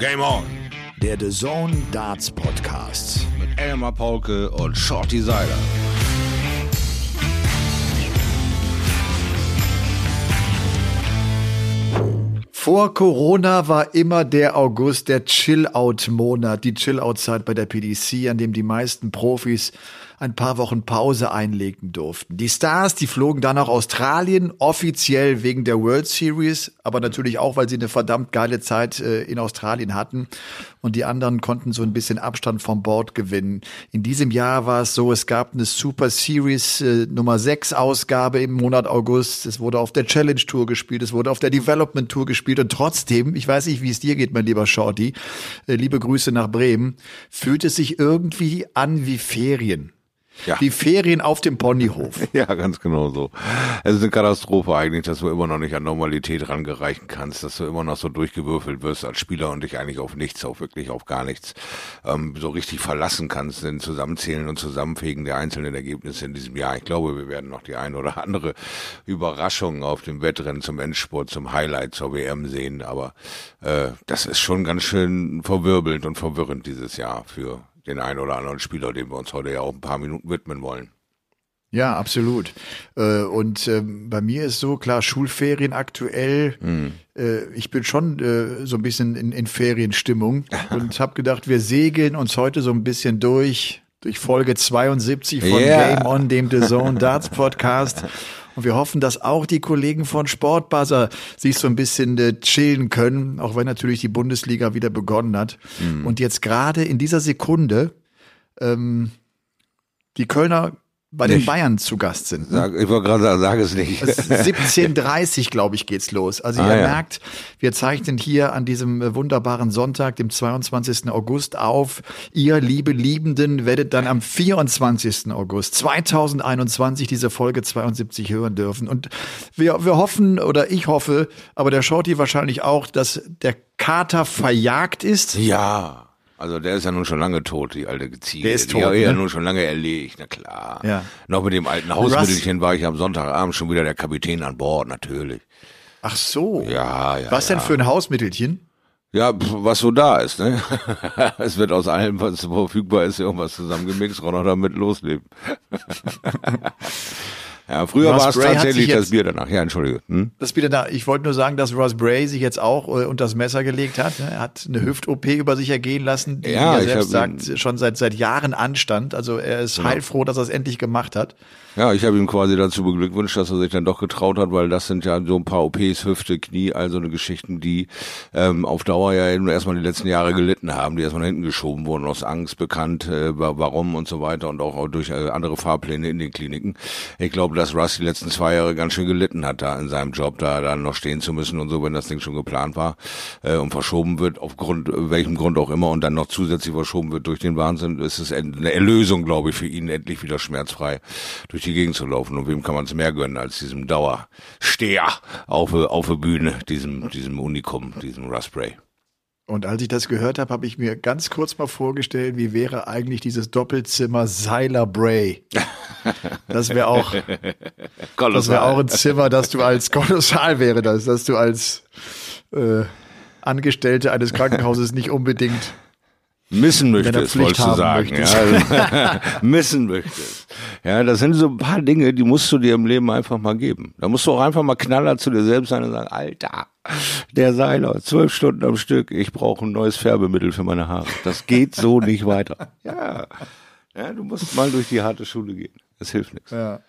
Game On. Der The Zone Darts Podcast. Mit Elmar Paulke und Shorty Seiler. Vor Corona war immer der August der Chill-Out-Monat, die Chill-Out-Zeit bei der PDC, an dem die meisten Profis ein paar Wochen Pause einlegen durften. Die Stars, die flogen dann nach Australien, offiziell wegen der World Series, aber natürlich auch, weil sie eine verdammt geile Zeit äh, in Australien hatten. Und die anderen konnten so ein bisschen Abstand vom Board gewinnen. In diesem Jahr war es so, es gab eine Super Series äh, Nummer 6 Ausgabe im Monat August. Es wurde auf der Challenge Tour gespielt, es wurde auf der Development Tour gespielt. Und trotzdem, ich weiß nicht, wie es dir geht, mein lieber Shorty, äh, liebe Grüße nach Bremen, fühlt es sich irgendwie an wie Ferien. Ja. Die Ferien auf dem Ponyhof. Ja, ganz genau so. Es ist eine Katastrophe eigentlich, dass du immer noch nicht an Normalität rangereichen kannst, dass du immer noch so durchgewürfelt wirst als Spieler und dich eigentlich auf nichts, auf wirklich auf gar nichts ähm, so richtig verlassen kannst, denn Zusammenzählen und Zusammenfegen der einzelnen Ergebnisse in diesem Jahr. Ich glaube, wir werden noch die ein oder andere Überraschung auf dem Wettrennen zum Endsport, zum Highlight zur WM sehen, aber äh, das ist schon ganz schön verwirbelnd und verwirrend dieses Jahr für den einen oder anderen Spieler, dem wir uns heute ja auch ein paar Minuten widmen wollen. Ja, absolut. Äh, und ähm, bei mir ist so klar Schulferien aktuell. Mhm. Ich bin schon äh, so ein bisschen in, in Ferienstimmung und habe gedacht, wir segeln uns heute so ein bisschen durch durch Folge 72 von yeah. Game On, dem The Zone Darts Podcast. Und wir hoffen, dass auch die Kollegen von Sportbuzzer sich so ein bisschen äh, chillen können, auch wenn natürlich die Bundesliga wieder begonnen hat. Mhm. Und jetzt gerade in dieser Sekunde ähm, die Kölner bei nicht. den Bayern zu Gast sind. Ne? Sag, ich wollte gerade sagen, sag es nicht. 17.30 glaube ich, geht's los. Also ah, ihr ja. merkt, wir zeichnen hier an diesem äh, wunderbaren Sonntag, dem 22. August auf. Ihr, liebe Liebenden, werdet dann am 24. August 2021 diese Folge 72 hören dürfen. Und wir, wir hoffen, oder ich hoffe, aber der Shorty wahrscheinlich auch, dass der Kater verjagt ist. Ja. Also der ist ja nun schon lange tot, die alte Ziege. Der ist tot. Die ne? ja nun schon lange erlegt, na klar. Ja. Noch mit dem alten Hausmittelchen war ich am Sonntagabend schon wieder der Kapitän an Bord, natürlich. Ach so. Ja, ja. Was ja. denn für ein Hausmittelchen? Ja, was so da ist, ne? es wird aus allem, was verfügbar ist, irgendwas zusammengemixt, Ronald damit losleben. Ja, früher war es tatsächlich das Bier danach. Ja, entschuldige. Hm? Das Bier danach. Ich wollte nur sagen, dass Ross Bray sich jetzt auch äh, unter das Messer gelegt hat. Er hat eine Hüft-OP über sich ergehen lassen, die ja, er selbst sagt, schon seit, seit Jahren anstand. Also er ist genau. heilfroh, dass er es endlich gemacht hat. Ja, ich habe ihm quasi dazu beglückwünscht, dass er sich dann doch getraut hat, weil das sind ja so ein paar OPs, Hüfte, Knie, also eine Geschichten, die ähm, auf Dauer ja eben erstmal die letzten Jahre gelitten haben, die erstmal hinten geschoben wurden, aus Angst bekannt, äh, warum und so weiter und auch, auch durch äh, andere Fahrpläne in den Kliniken. Ich glaube, dass Russ die letzten zwei Jahre ganz schön gelitten hat da in seinem Job, da dann noch stehen zu müssen und so, wenn das Ding schon geplant war äh, und verschoben wird, aufgrund welchem Grund auch immer und dann noch zusätzlich verschoben wird durch den Wahnsinn, ist es eine Erlösung, glaube ich, für ihn endlich wieder schmerzfrei durch die Gegend zu laufen. Und wem kann man es mehr gönnen als diesem Dauersteher auf, auf der Bühne, diesem, diesem Unikum, diesem Raspberry. Und als ich das gehört habe, habe ich mir ganz kurz mal vorgestellt, wie wäre eigentlich dieses Doppelzimmer Seiler Bray. Das wäre auch, das wäre auch ein Zimmer, das du als kolossal wäre, das, dass du als äh, Angestellte eines Krankenhauses nicht unbedingt missen möchtest, wolltest du sagen. Ja, missen möchtest. Ja, das sind so ein paar Dinge, die musst du dir im Leben einfach mal geben. Da musst du auch einfach mal knaller zu dir selbst sein und sagen, Alter, der Seiler, zwölf Stunden am Stück, ich brauche ein neues Färbemittel für meine Haare. Das geht so nicht weiter. Ja. ja, du musst mal durch die harte Schule gehen. Das hilft nichts. Ja.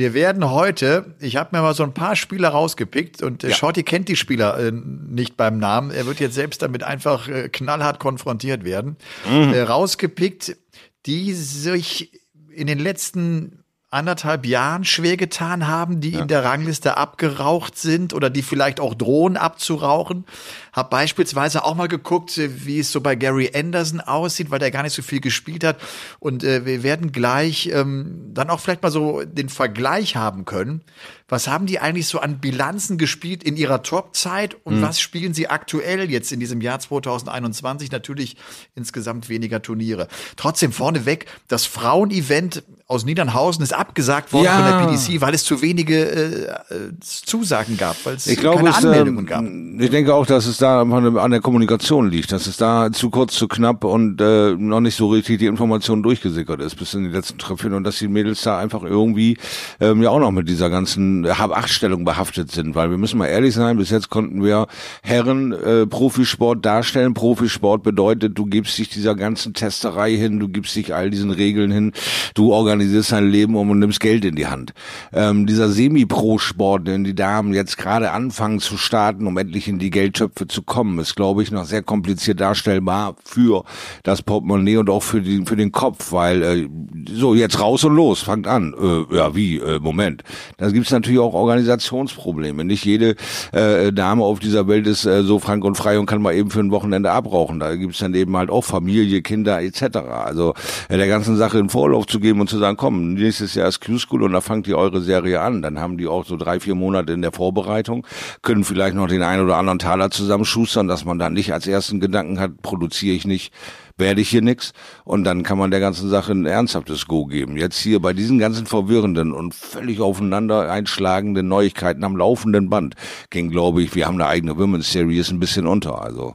Wir werden heute, ich habe mir mal so ein paar Spieler rausgepickt und äh, ja. Shorty kennt die Spieler äh, nicht beim Namen. Er wird jetzt selbst damit einfach äh, knallhart konfrontiert werden. Mhm. Äh, rausgepickt, die sich in den letzten anderthalb Jahren schwer getan haben, die ja. in der Rangliste abgeraucht sind oder die vielleicht auch drohen abzurauchen. Hab beispielsweise auch mal geguckt, wie es so bei Gary Anderson aussieht, weil der gar nicht so viel gespielt hat. Und äh, wir werden gleich ähm, dann auch vielleicht mal so den Vergleich haben können, Was haben die eigentlich so an Bilanzen gespielt in ihrer Top-Zeit und Mhm. was spielen sie aktuell jetzt in diesem Jahr 2021? Natürlich insgesamt weniger Turniere. Trotzdem vorneweg, das Frauen-Event aus Niedernhausen ist abgesagt worden Ja. von der PDC, weil es zu wenige äh, äh, Zusagen gab, weil es Ich glaube, keine es, Anmeldungen äh, gab. ich denke auch, dass es da einfach an der- an der Kommunikation liegt, dass es da zu kurz, zu knapp und äh, noch nicht so richtig die Information durchgesickert ist bis in die letzten Treffen und dass die Mädels da einfach irgendwie ähm, ja auch noch mit dieser ganzen Hab-Acht-Stellung behaftet sind, weil wir müssen mal ehrlich sein, bis jetzt konnten wir Herren äh, Profisport darstellen. Profisport bedeutet, du gibst dich dieser ganzen Testerei hin, du gibst dich all diesen Regeln hin, du organisierst dein Leben um und nimmst Geld in die Hand. Ähm, dieser Semi-Pro-Sport, den die Damen jetzt gerade anfangen zu starten, um endlich in die Geldtöpfe zu kommen, ist, glaube ich, noch sehr kompliziert darstellbar für das Portemonnaie und auch für, die, für den Kopf, weil äh, so, jetzt raus und los, fangt an. Äh, ja, wie? Äh, Moment. Da gibt's natürlich auch Organisationsprobleme. Nicht jede äh, Dame auf dieser Welt ist äh, so frank und frei und kann mal eben für ein Wochenende abrauchen. Da gibt's dann eben halt auch Familie, Kinder etc. Also äh, der ganzen Sache in Vorlauf zu geben und zu sagen, komm, nächstes Jahr ist Q-School und da fangt ihr eure Serie an. Dann haben die auch so drei, vier Monate in der Vorbereitung, können vielleicht noch den einen oder anderen Taler zusammenschustern, dass man dann nicht als ersten Gedanken hat, produziere ich nicht werde ich hier nix und dann kann man der ganzen Sache ein ernsthaftes Go geben. Jetzt hier bei diesen ganzen verwirrenden und völlig aufeinander einschlagenden Neuigkeiten am laufenden Band ging, glaube ich, wir haben eine eigene Women's Series ein bisschen unter. Also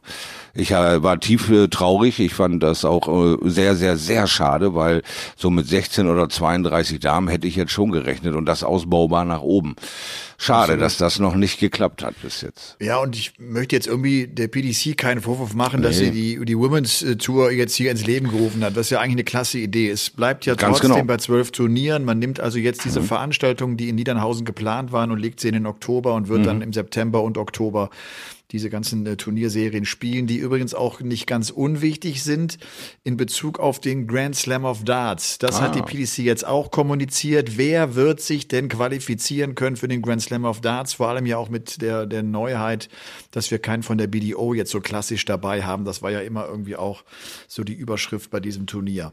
ich äh, war tief äh, traurig. Ich fand das auch äh, sehr, sehr, sehr schade, weil so mit 16 oder 32 Damen hätte ich jetzt schon gerechnet und das ausbaubar nach oben. Schade, dass das noch nicht geklappt hat bis jetzt. Ja, und ich möchte jetzt irgendwie der PDC keinen Vorwurf machen, dass sie die, die Women's Tour jetzt hier ins Leben gerufen hat. Das ist ja eigentlich eine klasse Idee. Es bleibt ja Ganz trotzdem genau. bei zwölf Turnieren. Man nimmt also jetzt diese Veranstaltungen, die in Niedernhausen geplant waren und legt sie in den Oktober und wird dann im September und Oktober diese ganzen äh, Turnierserien spielen, die übrigens auch nicht ganz unwichtig sind in Bezug auf den Grand Slam of Darts. Das hat die PDC jetzt auch kommuniziert. Wer wird sich denn qualifizieren können für den Grand Slam of Darts? Vor allem ja auch mit der, der Neuheit, dass wir keinen von der BDO jetzt so klassisch dabei haben. Das war ja immer irgendwie auch so die Überschrift bei diesem Turnier.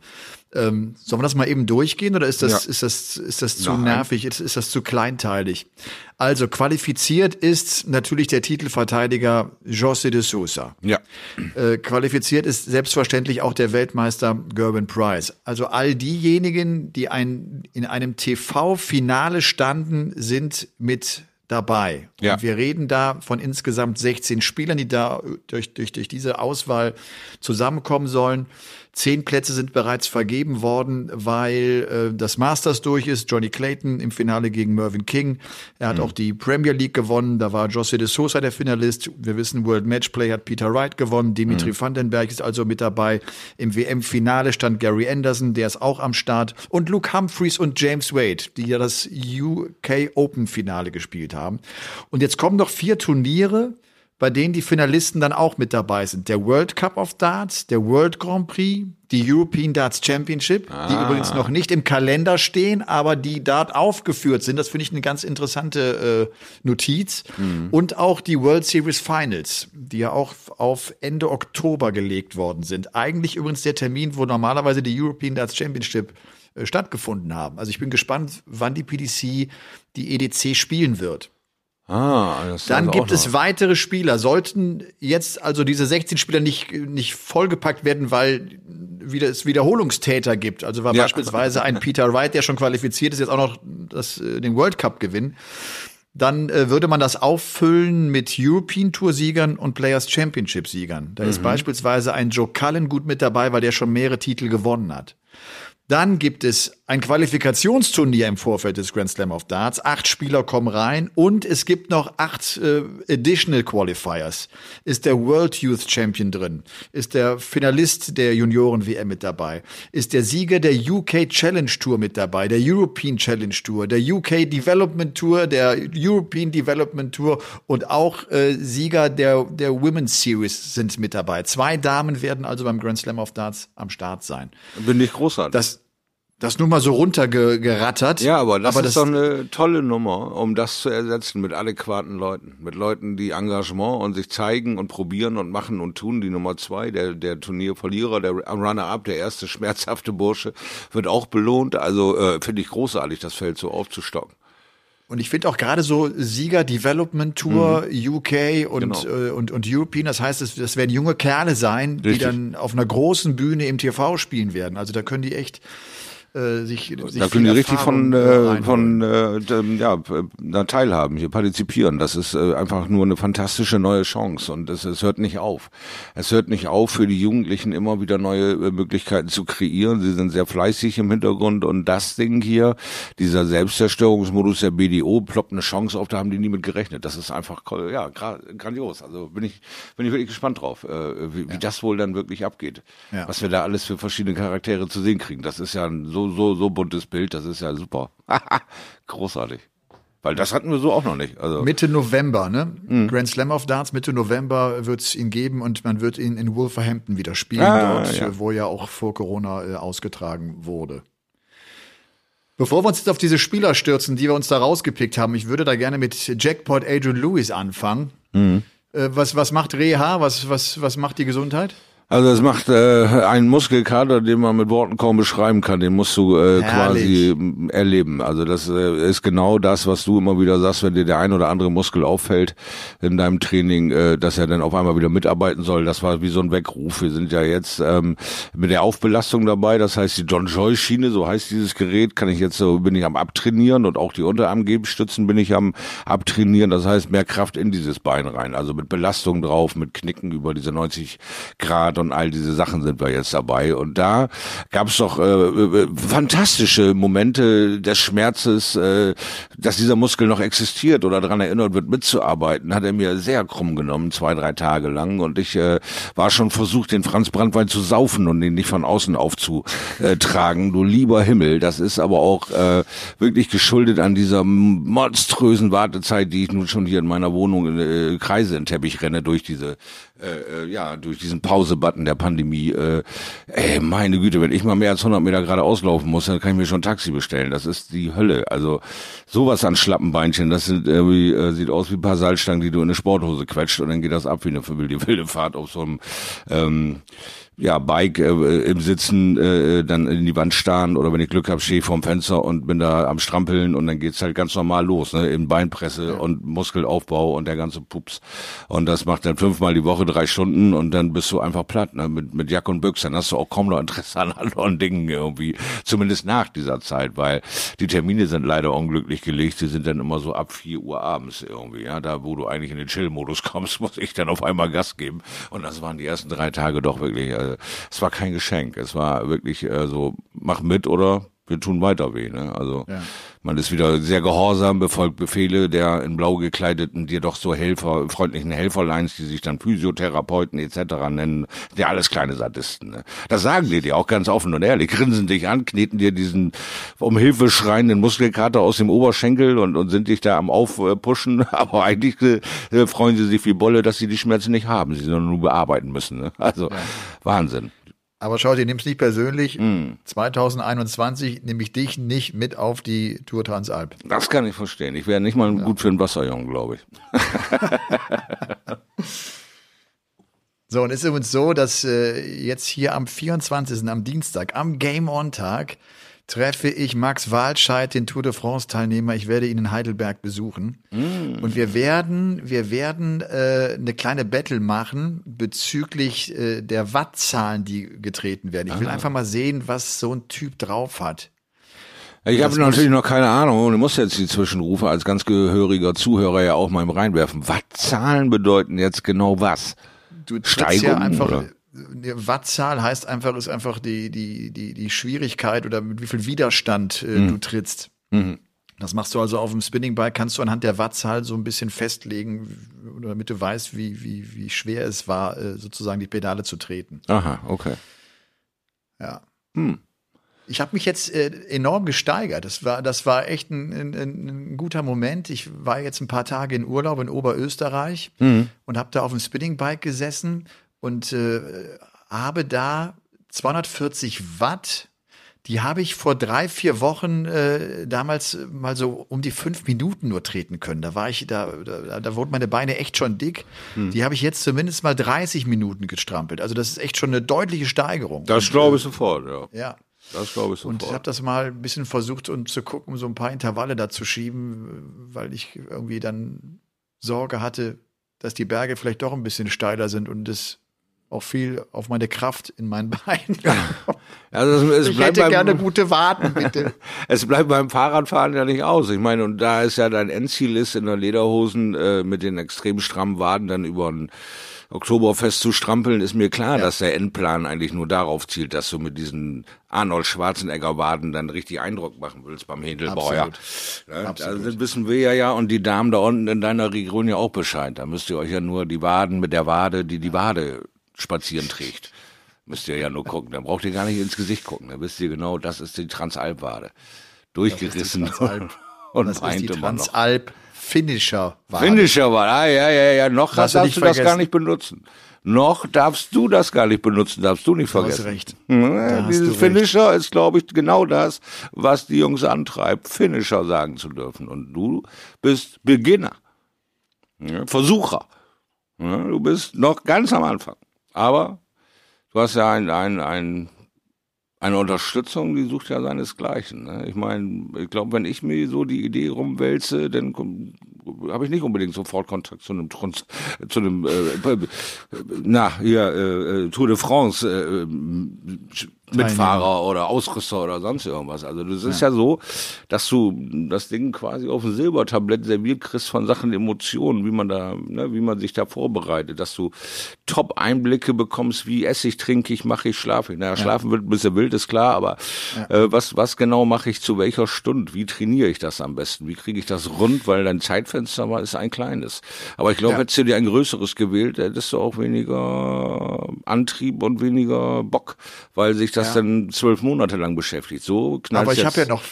Ähm, sollen wir das mal eben durchgehen oder ist das, Ja. ist das, ist das zu Nein. nervig? Ist, ist das zu kleinteilig? Also qualifiziert ist natürlich der Titelverteidiger José de Sousa. Ja. Äh, qualifiziert ist selbstverständlich auch der Weltmeister Gerben Price. Also all diejenigen, die ein, in einem TV-Finale standen, sind mit dabei. Ja. Und wir reden da von insgesamt 16 Spielern, die da durch, durch, durch diese Auswahl zusammenkommen sollen. Zehn Plätze sind bereits vergeben worden, weil äh, das Masters durch ist. Johnny Clayton im Finale gegen Mervyn King. Er hat auch die Premier League gewonnen. Da war José de Sosa der Finalist. Wir wissen, World Matchplay hat Peter Wright gewonnen. Dimitri Vandenberg ist also mit dabei. Im WM-Finale stand Gary Anderson, der ist auch am Start. Und Luke Humphreys und James Wade, die ja das UK Open-Finale gespielt haben. Und jetzt kommen noch vier Turniere bei denen die Finalisten dann auch mit dabei sind. Der World Cup of Darts, der World Grand Prix, die European Darts Championship, die übrigens noch nicht im Kalender stehen, aber die dort aufgeführt sind. Das finde ich eine ganz interessante äh, Notiz. Und auch die World Series Finals, die ja auch auf Ende Oktober gelegt worden sind. Eigentlich übrigens der Termin, wo normalerweise die European Darts Championship äh, stattgefunden haben. Also ich bin gespannt, wann die PDC die EDC spielen wird. Ah, das Dann auch gibt es weitere Spieler. Sollten jetzt also diese 16 Spieler nicht, nicht vollgepackt werden, weil wieder, es Wiederholungstäter gibt. Also war Ja. beispielsweise ein Peter Wright, der schon qualifiziert ist, jetzt auch noch das, äh, den World Cup gewinnen. Dann äh, würde man das auffüllen mit European Tour Siegern und Players Championship Siegern. Da Mhm. ist beispielsweise ein Joe Cullen gut mit dabei, weil der schon mehrere Titel gewonnen hat. Dann gibt es ein Qualifikationsturnier im Vorfeld des Grand Slam of Darts. Acht Spieler kommen rein und es gibt noch acht äh, Additional Qualifiers. Ist der World Youth Champion drin? Ist der Finalist der Junioren-WM mit dabei? Ist der Sieger der UK Challenge Tour mit dabei? Der European Challenge Tour? Der UK Development Tour? Der European Development Tour? Und auch äh, Sieger der, der Women's Series sind mit dabei. Zwei Damen werden also beim Grand Slam of Darts am Start sein. Bin ich großartig. Das, das nur mal so runtergerattert. Ja, aber das aber ist doch eine tolle Nummer, um das zu ersetzen mit adäquaten Leuten. Mit Leuten, die Engagement und sich zeigen und probieren und machen und tun. Die Nummer zwei, der, der Turnierverlierer, der Runner-up, der erste schmerzhafte Bursche, wird auch belohnt. Also äh, finde ich großartig, das Feld so aufzustocken. Und ich finde auch gerade so Sieger Development Tour, UK und, Genau. äh, und, und European, das heißt, das, das werden junge Kerle sein, die Richtig. dann auf einer großen Bühne im TV spielen werden. Also da können die echt äh, sich, sich da können die richtig von, äh, äh, von äh, ja, äh, da teilhaben, hier partizipieren. Das ist äh, einfach nur eine fantastische neue Chance und es, es hört nicht auf. Es hört nicht auf, für die Jugendlichen immer wieder neue äh, Möglichkeiten zu kreieren. Sie sind sehr fleißig im Hintergrund und das Ding hier, dieser Selbstzerstörungsmodus der BDO, ploppt eine Chance auf, da haben die nie mit gerechnet. Das ist einfach ja gra grandios. Also bin ich bin ich wirklich gespannt drauf, äh, wie, wie das wohl dann wirklich abgeht. Ja. Was wir da alles für verschiedene Charaktere zu sehen kriegen. Das ist ja ein so so so buntes Bild. Das ist ja super, großartig. Weil das hatten wir so auch noch nicht. Also Mitte November, ne? Mhm. Grand Slam of Darts, Mitte November wird es ihn geben und man wird ihn in Wolverhampton wieder spielen, Ah, dort, ja. wo ja auch vor Corona äh, ausgetragen wurde. Bevor wir uns jetzt auf diese Spieler stürzen, die wir uns da rausgepickt haben, ich würde da gerne mit Jackpot Adrian Lewis anfangen. Mhm. Äh, was, was macht Reha? Was, was, was macht die Gesundheit? Also es macht äh, einen Muskelkater, den man mit Worten kaum beschreiben kann. Den musst du äh, quasi m, erleben. Also das äh, ist genau das, was du immer wieder sagst, wenn dir der ein oder andere Muskel auffällt in deinem Training, äh, dass er dann auf einmal wieder mitarbeiten soll. Das war wie so ein Weckruf. Wir sind ja jetzt ähm, mit der Aufbelastung dabei. Das heißt, die John Joy Schiene, so heißt dieses Gerät, kann ich jetzt so bin ich am abtrainieren und auch die Unterarmgebenstützen bin ich am abtrainieren. Das heißt, mehr Kraft in dieses Bein rein. Also mit Belastung drauf, mit Knicken über diese 90 Grad und all diese Sachen sind wir jetzt dabei. Und da gab es doch äh, äh, fantastische Momente des Schmerzes, äh, dass dieser Muskel noch existiert oder daran erinnert wird, mitzuarbeiten. Hat er mir sehr krumm genommen, zwei, drei Tage lang. Und ich äh, war schon versucht, den Franz Brandwein zu saufen und ihn nicht von außen aufzutragen. Du lieber Himmel, das ist aber auch äh, wirklich geschuldet an dieser monströsen Wartezeit, die ich nun schon hier in meiner Wohnung in äh, Kreise in Teppich renne durch diese äh, äh, ja, durch diesen Pause-Button der Pandemie, äh, ey, meine Güte, wenn ich mal mehr als 100 Meter gerade auslaufen muss, dann kann ich mir schon ein Taxi bestellen. Das ist die Hölle. Also sowas an Schlappenbeinchen, das sind irgendwie, äh, sieht aus wie ein paar Salzstangen, die du in eine Sporthose quetscht und dann geht das ab wie eine wilde, wilde Fahrt auf so einem ähm, ja, Bike äh, im Sitzen äh, dann in die Wand starren oder wenn ich Glück habe, stehe ich vorm Fenster und bin da am Strampeln und dann geht's halt ganz normal los, ne? In Beinpresse und Muskelaufbau und der ganze Pups. Und das macht dann fünfmal die Woche drei Stunden und dann bist du einfach platt, ne? Mit, mit Jack und Büchse. Dann hast du auch kaum noch Interesse an anderen Dingen irgendwie. Zumindest nach dieser Zeit, weil die Termine sind leider unglücklich gelegt. Die sind dann immer so ab vier Uhr abends irgendwie, ja. Da, wo du eigentlich in den Chill-Modus kommst, muss ich dann auf einmal Gas geben. Und das waren die ersten drei Tage doch wirklich, äh, es war kein Geschenk. Es war wirklich äh, so, mach mit oder wir tun weiter weh. Ne? Also Ja. Man ist wieder sehr gehorsam, befolgt Befehle der in blau gekleideten, dir doch so Helfer, freundlichen Helferleins, die sich dann Physiotherapeuten etc. nennen, ja alles kleine Sadisten. Ne? Das sagen die dir auch ganz offen und ehrlich, grinsen dich an, kneten dir diesen um Hilfe schreienden Muskelkater aus dem Oberschenkel und, und sind dich da am Aufpushen, aber eigentlich äh, freuen sie sich wie Bolle, dass sie die Schmerzen nicht haben, sie sondern nur bearbeiten müssen. Ne? Also Wahnsinn. Aber schau, dir nimm's nicht persönlich. Hm. 2021 nehme ich dich nicht mit auf die Tour Transalp. Das kann ich verstehen. Ich wäre nicht mal gut für einen Wasserjungen, glaube ich. So, und es ist übrigens so, dass äh, jetzt hier am 24., am Dienstag, am Game-On-Tag, treffe ich Max Walscheid, den Tour de France-Teilnehmer. Ich werde ihn in Heidelberg besuchen. Und wir werden, wir werden äh, eine kleine Battle machen bezüglich äh, der Wattzahlen, die getreten werden. Ich will einfach mal sehen, was so ein Typ drauf hat. Ich habe natürlich noch keine Ahnung und muss jetzt die Zwischenrufe als ganz gehöriger Zuhörer ja auch mal reinwerfen. Wattzahlen bedeuten jetzt genau was? Du Steigung, ja einfach. oder? Die Wattzahl heißt einfach, ist einfach die, die, die, die Schwierigkeit oder mit wie viel Widerstand äh, Mhm. du trittst. Das machst du also auf dem Spinningbike, kannst du anhand der Wattzahl so ein bisschen festlegen, damit du weißt, wie, wie, wie schwer es war, äh, sozusagen die Pedale zu treten. Aha, okay. Ja. Hm. Ich habe mich jetzt äh, enorm gesteigert. Das war, das war echt ein, ein, ein ein guter Moment. Ich war jetzt ein paar Tage in Urlaub in Oberösterreich und habe da auf dem Spinningbike gesessen und äh, habe da 240 Watt. Die habe ich vor drei, vier Wochen äh, damals mal so um die fünf Minuten nur treten können. Da war ich, da, da, da wurden meine Beine echt schon dick. Die habe ich jetzt zumindest mal 30 Minuten gestrampelt. Also das ist echt schon eine deutliche Steigerung. Das glaube ich sofort, ja. Ja. Das glaube ich sofort. Und ich habe das mal ein bisschen versucht, um zu gucken, so ein paar Intervalle da zu schieben, weil ich irgendwie dann Sorge hatte, dass die Berge vielleicht doch ein bisschen steiler sind und es auch viel auf meine Kraft in meinen Beinen. Also es, es ich hätte beim, gerne gute Warten, bitte. es bleibt beim Fahrradfahren ja nicht aus. Ich meine, und da ist ja dein Endziel ist in der Lederhosen äh, mit den extrem strammen Waden dann über ein Oktoberfest zu strampeln, ist mir klar, dass der Endplan eigentlich nur darauf zielt, dass du mit diesen Arnold Schwarzenegger Waden dann richtig Eindruck machen willst beim Händelbauer. Absolut. Ja, Absolut. Also wissen wir ja ja und die Damen da unten in deiner Region ja auch Bescheid. Da müsst ihr euch ja nur die Waden mit der Wade, die die Wade spazieren trägt. Müsst ihr ja nur gucken. Da braucht ihr gar nicht ins Gesicht gucken. Da wisst ihr genau, das ist die Transalpwade. Durchgerissen Transalp. und Das ist die. Transalp Finisher Wade. Finisher war, ah, ja, ja, ja, noch Darfst du das vergessen. gar nicht benutzen. Noch darfst du das gar nicht benutzen, darfst du nicht Du hast vergessen. recht. Da hast dieses recht. Finisher ist, glaube ich, genau das, was die Jungs antreibt, Finisher sagen zu dürfen. Und du bist Beginner, Versucher. Du bist noch ganz am Anfang. Aber du hast ja ein, ein, ein, eine Unterstützung, die sucht ja seinesgleichen. Ne? Ich meine, ich glaube, wenn ich mir so die Idee rumwälze, dann habe ich nicht unbedingt sofort Kontakt zu einem Trans zu einem äh, na hier äh, äh, Tour de France äh, Mitfahrer oder Ausrüster oder sonst irgendwas. Also das ist ja. so, dass du das Ding quasi auf ein Silbertablett serviert kriegst von Sachen Emotionen, wie man da, ne, wie man sich da vorbereitet, dass du Top Einblicke bekommst, wie esse ich, trinke ich, mache ich, schlafe ich. Naja, schlafen wird ein bisschen wild, ist klar, aber äh, was was genau mache ich zu welcher Stunde? Wie trainiere ich das am besten? Wie kriege ich das rund? Weil dein Zeitfenster war ist ein kleines. Aber ich glaube, Ja. hättest du dir ein größeres gewählt, hättest du auch weniger Antrieb und weniger Bock, weil sich das Ja. dann zwölf Monate lang beschäftigt. So knallt Aber ich habe ja noch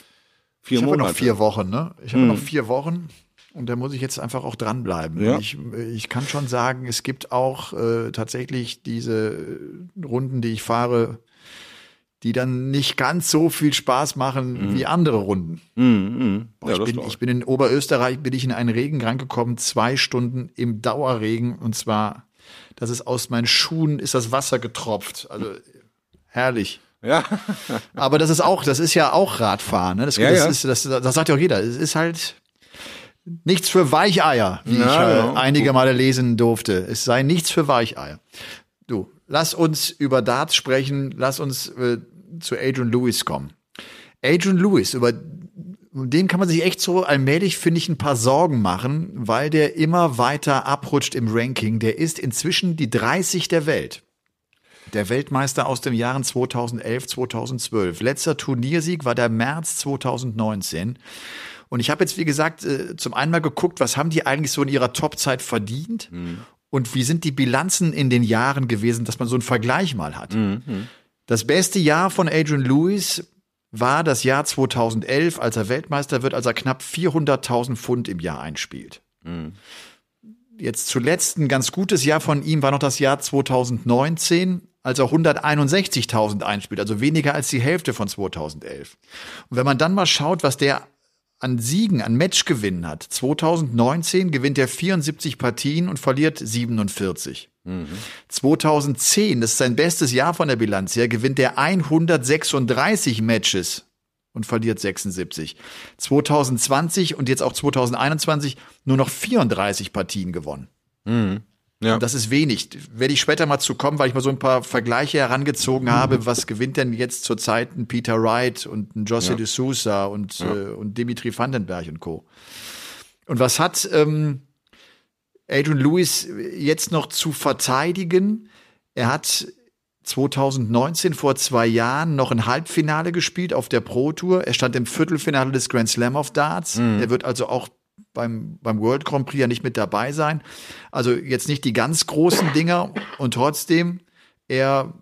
vier ich Monate. noch vier Wochen, ne? Ich habe noch vier Wochen und da muss ich jetzt einfach auch dranbleiben. Ja. Ich, ich kann schon sagen, es gibt auch äh, tatsächlich diese Runden, die ich fahre, die dann nicht ganz so viel Spaß machen wie andere Runden. Mhm, mhm. Boah, Ja, ich, das bin, ich bin in Oberösterreich, bin ich in einen Regen rangekommen, zwei Stunden im Dauerregen und zwar, das ist aus meinen Schuhen, ist das Wasser getropft. Also herrlich. Ja, Aber das ist auch, das ist ja auch Radfahren. Ne? Das, Ja, das, ja. Ist, das, das sagt ja auch jeder. Es ist halt nichts für Weicheier, wie Ja, ich äh, einige Male lesen durfte. Es sei nichts für Weicheier. Du, lass uns über Darts sprechen. Lass uns äh, zu Adrian Lewis kommen. Adrian Lewis, über den kann man sich echt so allmählich, finde ich, ein paar Sorgen machen, weil der immer weiter abrutscht im Ranking. Der ist inzwischen die 30 der Welt. Der Weltmeister aus den Jahren 2011, 2012. Letzter Turniersieg war der März 2019. Und ich habe jetzt, wie gesagt, äh, zum einen mal geguckt, was haben die eigentlich so in ihrer Topzeit verdient und wie sind die Bilanzen in den Jahren gewesen, dass man so einen Vergleich mal hat. Das beste Jahr von Adrian Lewis war das Jahr 2011, als er Weltmeister wird, als er knapp 400.000 Pfund im Jahr einspielt. Jetzt zuletzt ein ganz gutes Jahr von ihm war noch das Jahr 2019, als er 161.000 einspielt, also weniger als die Hälfte von 2011. Und wenn man dann mal schaut, was der an Siegen, an Matchgewinnen hat, 2019 gewinnt er 74 Partien und verliert 47. 2010, das ist sein bestes Jahr von der Bilanz her, gewinnt er 136 Matches und verliert 76. 2020 und jetzt auch 2021 nur noch 34 Partien gewonnen. Ja. Und das ist wenig. Werde ich später mal zu kommen, weil ich mal so ein paar Vergleiche herangezogen habe. Was gewinnt denn jetzt zurzeit ein Peter Wright und ein José de Sousa und, äh, und Dimitri Vandenberg und Co. Und was hat ähm, Adrian Lewis jetzt noch zu verteidigen? Er hat 2019 vor zwei Jahren noch ein Halbfinale gespielt auf der Pro Tour. Er stand im Viertelfinale des Grand Slam of Darts. Er wird also auch beim, beim World Grand Prix ja nicht mit dabei sein. Also jetzt nicht die ganz großen Dinger und trotzdem, er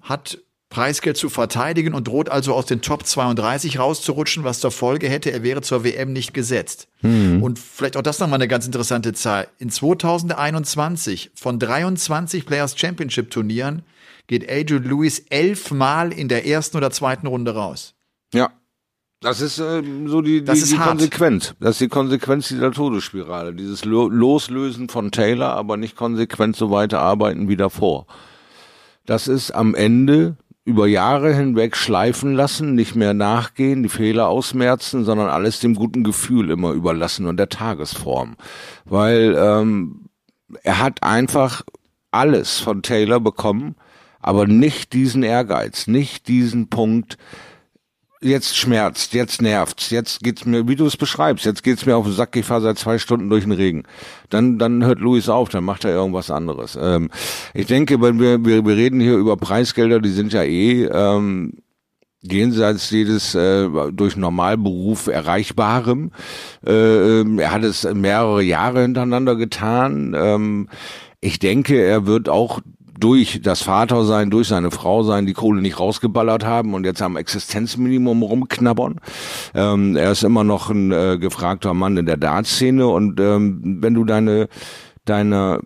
hat Preisgeld zu verteidigen und droht also aus den Top 32 rauszurutschen, was zur Folge hätte, er wäre zur WM nicht gesetzt. Und vielleicht auch das nochmal eine ganz interessante Zahl. In 2021 von 23 Players Championship Turnieren geht Adrian Lewis elfmal in der ersten oder zweiten Runde raus. Ja. Das ist ähm, so die, die, Das ist die. Konsequenz. Das ist die Konsequenz dieser Todesspirale. Dieses Lo Loslösen von Taylor, aber nicht konsequent so weiterarbeiten wie davor. Das ist am Ende über Jahre hinweg schleifen lassen, nicht mehr nachgehen, die Fehler ausmerzen, sondern alles dem guten Gefühl immer überlassen und der Tagesform. Weil ähm, er hat einfach alles von Taylor bekommen, aber nicht diesen Ehrgeiz, nicht diesen Punkt, jetzt schmerzt, jetzt nervt's, jetzt geht's mir, wie du es beschreibst, jetzt geht's mir auf den Sack, ich fahre seit zwei Stunden durch den Regen. Dann, dann hört Luis auf, dann macht er irgendwas anderes. Ähm, ich denke, wenn wir, wir, wir reden hier über Preisgelder, die sind ja eh ähm, jenseits jedes äh, durch Normalberuf Erreichbarem. Äh, ähm, er hat es mehrere Jahre hintereinander getan. Ähm, ich denke, er wird auch durch das Vater sein, durch seine Frau sein, die Kohle nicht rausgeballert haben und jetzt am Existenzminimum rumknabbern. Ähm, er ist immer noch ein äh, gefragter Mann in der Dartszene und ähm, wenn du deine deine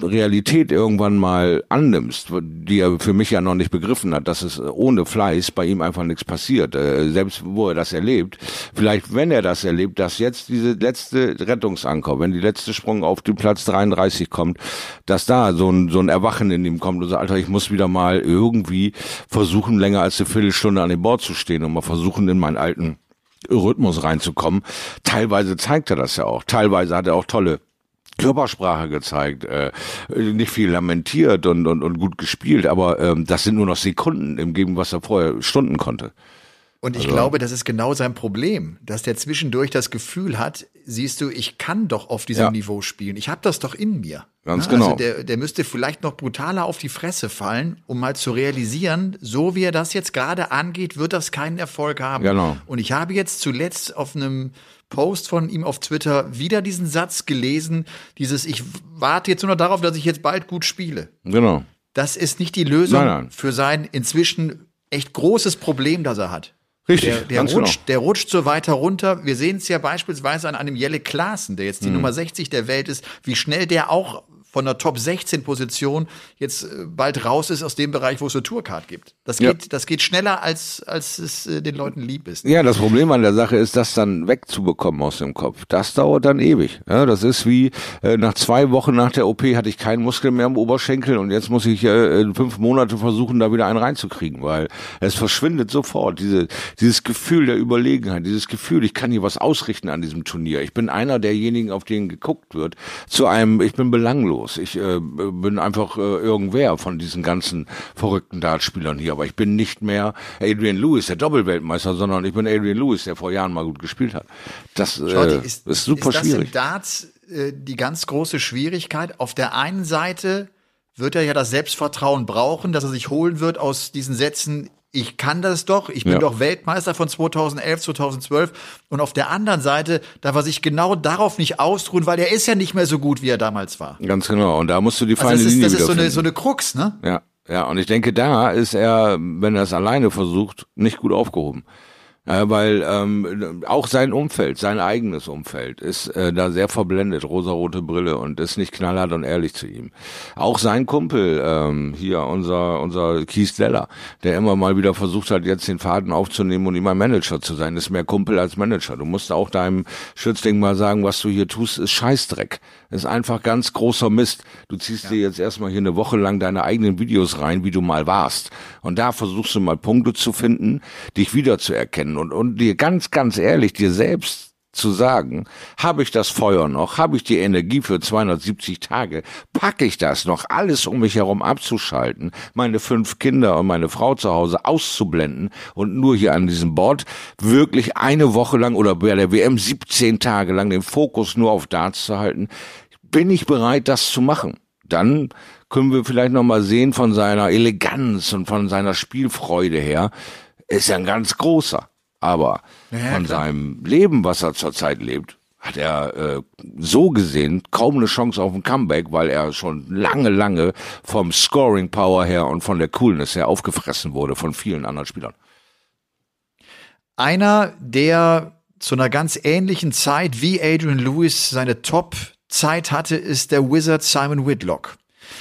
Realität irgendwann mal annimmst, die er für mich ja noch nicht begriffen hat, dass es ohne Fleiß bei ihm einfach nichts passiert, äh, selbst wo er das erlebt. Vielleicht, wenn er das erlebt, dass jetzt diese letzte Rettungsanker, wenn die letzte Sprung auf den Platz 33 kommt, dass da so ein, so ein Erwachen in ihm kommt und sagt, Alter, ich muss wieder mal irgendwie versuchen, länger als eine Viertelstunde an dem Bord zu stehen und mal versuchen, in meinen alten Rhythmus reinzukommen. Teilweise zeigt er das ja auch. Teilweise hat er auch tolle Körpersprache gezeigt, äh, nicht viel lamentiert und, und, und gut gespielt, aber ähm, das sind nur noch Sekunden im Gegen, was er vorher Stunden konnte. Und ich also. glaube, das ist genau sein Problem, dass der zwischendurch das Gefühl hat, siehst du, ich kann doch auf diesem ja. Niveau spielen. Ich habe das doch in mir. Ganz ja, ne? genau. Also der, der müsste vielleicht noch brutaler auf die Fresse fallen, um mal zu realisieren, so wie er das jetzt gerade angeht, wird das keinen Erfolg haben. Genau. Und ich habe jetzt zuletzt auf einem Post von ihm auf Twitter wieder diesen Satz gelesen, dieses ich warte jetzt nur noch darauf, dass ich jetzt bald gut spiele. Genau. Das ist nicht die Lösung nein, nein. für sein inzwischen echt großes Problem, das er hat. Richtig, der, der rutscht, genau. der rutscht so weiter runter. Wir sehen es ja beispielsweise an einem Jelle Klaassen, der jetzt die mhm. Nummer 60 der Welt ist, wie schnell der auch von der Top 16 Position jetzt äh, bald raus ist aus dem Bereich, wo es eine Tourcard gibt. Das geht, ja. das geht schneller, als, als es äh, den Leuten lieb ist. Ja, das Problem an der Sache ist, das dann wegzubekommen aus dem Kopf. Das dauert dann ewig. Ja, das ist wie äh, nach zwei Wochen nach der OP hatte ich keinen Muskel mehr im Oberschenkel und jetzt muss ich äh, fünf Monate versuchen, da wieder einen reinzukriegen, weil es verschwindet sofort. Diese, dieses Gefühl der Überlegenheit, dieses Gefühl, ich kann hier was ausrichten an diesem Turnier. Ich bin einer derjenigen, auf den geguckt wird, zu einem, ich bin belanglos los. Ich äh, bin einfach äh, irgendwer von diesen ganzen verrückten Dartspielern hier. Aber ich bin nicht mehr Adrian Lewis, der Doppelweltmeister, sondern ich bin Adrian Lewis, der vor Jahren mal gut gespielt hat. Das äh, ist, ist super ist das schwierig. Im Darts äh, die ganz große Schwierigkeit. Auf der einen Seite wird er ja das Selbstvertrauen brauchen, dass er sich holen wird aus diesen Sätzen, ich kann das doch, ich bin ja. doch Weltmeister von 2011, 2012 und auf der anderen Seite darf er sich genau darauf nicht ausruhen, weil er ist ja nicht mehr so gut, wie er damals war. Ganz genau und da musst du die feine also das ist, Linie Das ist so eine, so eine Krux, ne? Ja, ja und ich denke, da ist er, wenn er es alleine versucht, nicht gut aufgehoben. Ja, weil ähm, auch sein Umfeld, sein eigenes Umfeld, ist äh, da sehr verblendet, rosarote Brille und ist nicht knallhart und ehrlich zu ihm. Auch sein Kumpel, ähm, hier unser unser Keith Deller, der immer mal wieder versucht hat, jetzt den Faden aufzunehmen und ihm ein Manager zu sein, ist mehr Kumpel als Manager. Du musst auch deinem Schützling mal sagen, was du hier tust, ist Scheißdreck. Ist einfach ganz großer Mist. Du ziehst ja. dir jetzt erstmal hier eine Woche lang deine eigenen Videos rein, wie du mal warst. Und da versuchst du mal Punkte zu finden, dich wiederzuerkennen und, und dir ganz, ganz ehrlich dir selbst zu sagen, habe ich das Feuer noch, habe ich die Energie für 270 Tage, packe ich das noch, alles um mich herum abzuschalten, meine fünf Kinder und meine Frau zu Hause auszublenden und nur hier an diesem Board wirklich eine Woche lang oder bei der WM 17 Tage lang den Fokus nur auf Darts zu halten, bin ich bereit, das zu machen. Dann können wir vielleicht noch mal sehen von seiner Eleganz und von seiner Spielfreude her, ist er ein ganz großer. Aber ja, von klar. seinem Leben, was er zurzeit lebt, hat er äh, so gesehen kaum eine Chance auf ein Comeback, weil er schon lange, lange vom Scoring Power her und von der Coolness her aufgefressen wurde von vielen anderen Spielern. Einer, der zu einer ganz ähnlichen Zeit wie Adrian Lewis seine Top-Zeit hatte, ist der Wizard Simon Whitlock.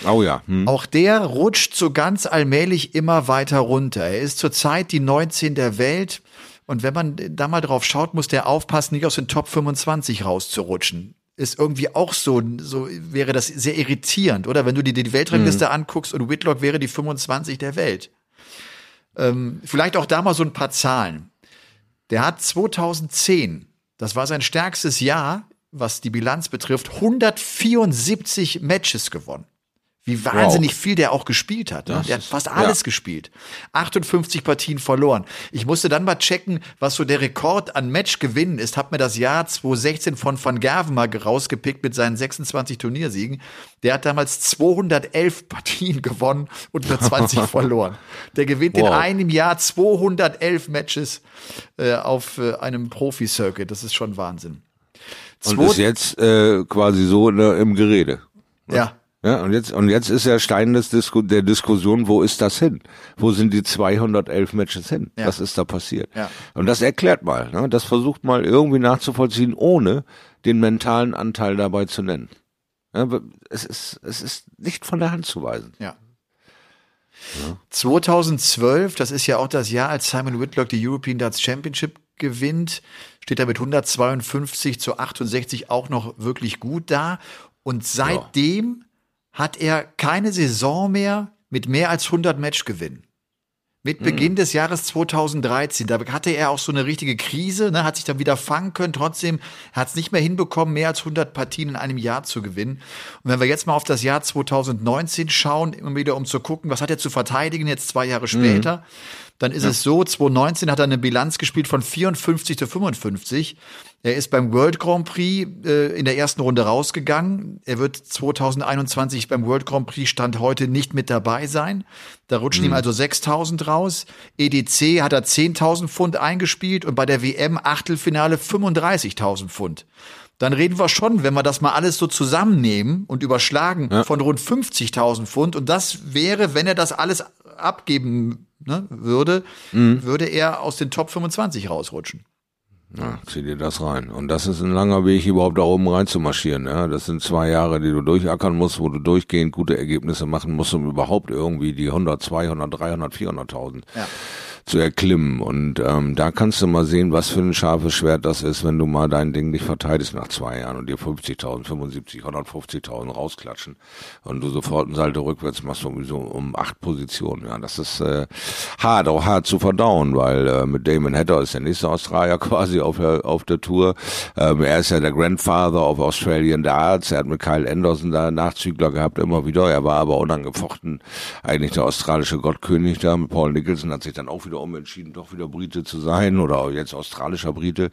Oh ja. Hm. Auch der rutscht so ganz allmählich immer weiter runter. Er ist zurzeit die 19 der Welt und wenn man da mal drauf schaut, muss der aufpassen, nicht aus den Top 25 rauszurutschen. Ist irgendwie auch so, so wäre das sehr irritierend, oder? Wenn du dir die Weltrangliste mhm. anguckst und Whitlock wäre die 25 der Welt. Ähm, vielleicht auch da mal so ein paar Zahlen. Der hat 2010, das war sein stärkstes Jahr, was die Bilanz betrifft, 174 Matches gewonnen. Wie wahnsinnig wow. viel der auch gespielt hat. Ne? Der hat fast alles ja. gespielt. 58 Partien verloren. Ich musste dann mal checken, was so der Rekord an Matchgewinnen ist. Hab mir das Jahr 2016 von Van Gerven mal rausgepickt mit seinen 26 Turniersiegen. Der hat damals 211 Partien gewonnen und nur 20 verloren. Der gewinnt wow. in einem Jahr 211 Matches äh, auf äh, einem Profi-Circuit. Das ist schon Wahnsinn. Und Zwei ist jetzt äh, quasi so ne, im Gerede. Ne? Ja. Ja, und jetzt, und jetzt ist der Stein des Disku der Diskussion, wo ist das hin? Wo sind die 211 Matches hin? Ja. Was ist da passiert? Ja. Und das erklärt mal, ne? das versucht mal irgendwie nachzuvollziehen, ohne den mentalen Anteil dabei zu nennen. Ja, es, ist, es ist nicht von der Hand zu weisen. Ja. ja. 2012, das ist ja auch das Jahr, als Simon Whitlock die European Darts Championship gewinnt, steht er mit 152 zu 68 auch noch wirklich gut da. Und seitdem hat er keine Saison mehr mit mehr als 100 Matchgewinnen. Mit hm. Beginn des Jahres 2013, da hatte er auch so eine richtige Krise, ne, hat sich dann wieder fangen können. Trotzdem hat es nicht mehr hinbekommen, mehr als 100 Partien in einem Jahr zu gewinnen. Und wenn wir jetzt mal auf das Jahr 2019 schauen, immer wieder um zu gucken, was hat er zu verteidigen jetzt zwei Jahre hm. später, mhm. Dann ist ja. es so, 2019 hat er eine Bilanz gespielt von 54 zu 55. Er ist beim World Grand Prix äh, in der ersten Runde rausgegangen. Er wird 2021 beim World Grand Prix Stand heute nicht mit dabei sein. Da rutschen mhm. ihm also 6000 raus. EDC hat er 10.000 Pfund eingespielt und bei der WM Achtelfinale 35.000 Pfund. Dann reden wir schon, wenn wir das mal alles so zusammennehmen und überschlagen, ja. von rund 50.000 Pfund. Und das wäre, wenn er das alles abgeben ne, würde, mhm. würde er aus den Top 25 rausrutschen. Ja, zieh dir das rein. Und das ist ein langer Weg, überhaupt da oben reinzumarschieren. Ja, das sind zwei Jahre, die du durchackern musst, wo du durchgehend gute Ergebnisse machen musst, um überhaupt irgendwie die 100, 200, 300, 400.000 ja zu erklimmen. Und ähm, da kannst du mal sehen, was für ein scharfes Schwert das ist, wenn du mal dein Ding nicht verteidigst nach zwei Jahren und dir 50.000, 75, 150.000 rausklatschen und du sofort ein Salto rückwärts machst sowieso um acht Positionen. Ja, das ist äh, hart, auch hart zu verdauen, weil äh, mit Damon Hatter ist der nächste Australier quasi auf der, auf der Tour. Ähm, er ist ja der Grandfather of Australian Darts. Er hat mit Kyle Anderson da Nachzügler gehabt immer wieder. Er war aber unangefochten eigentlich der australische Gottkönig da. Paul Nicholson hat sich dann auch wieder wieder umentschieden, doch wieder Brite zu sein oder jetzt australischer Brite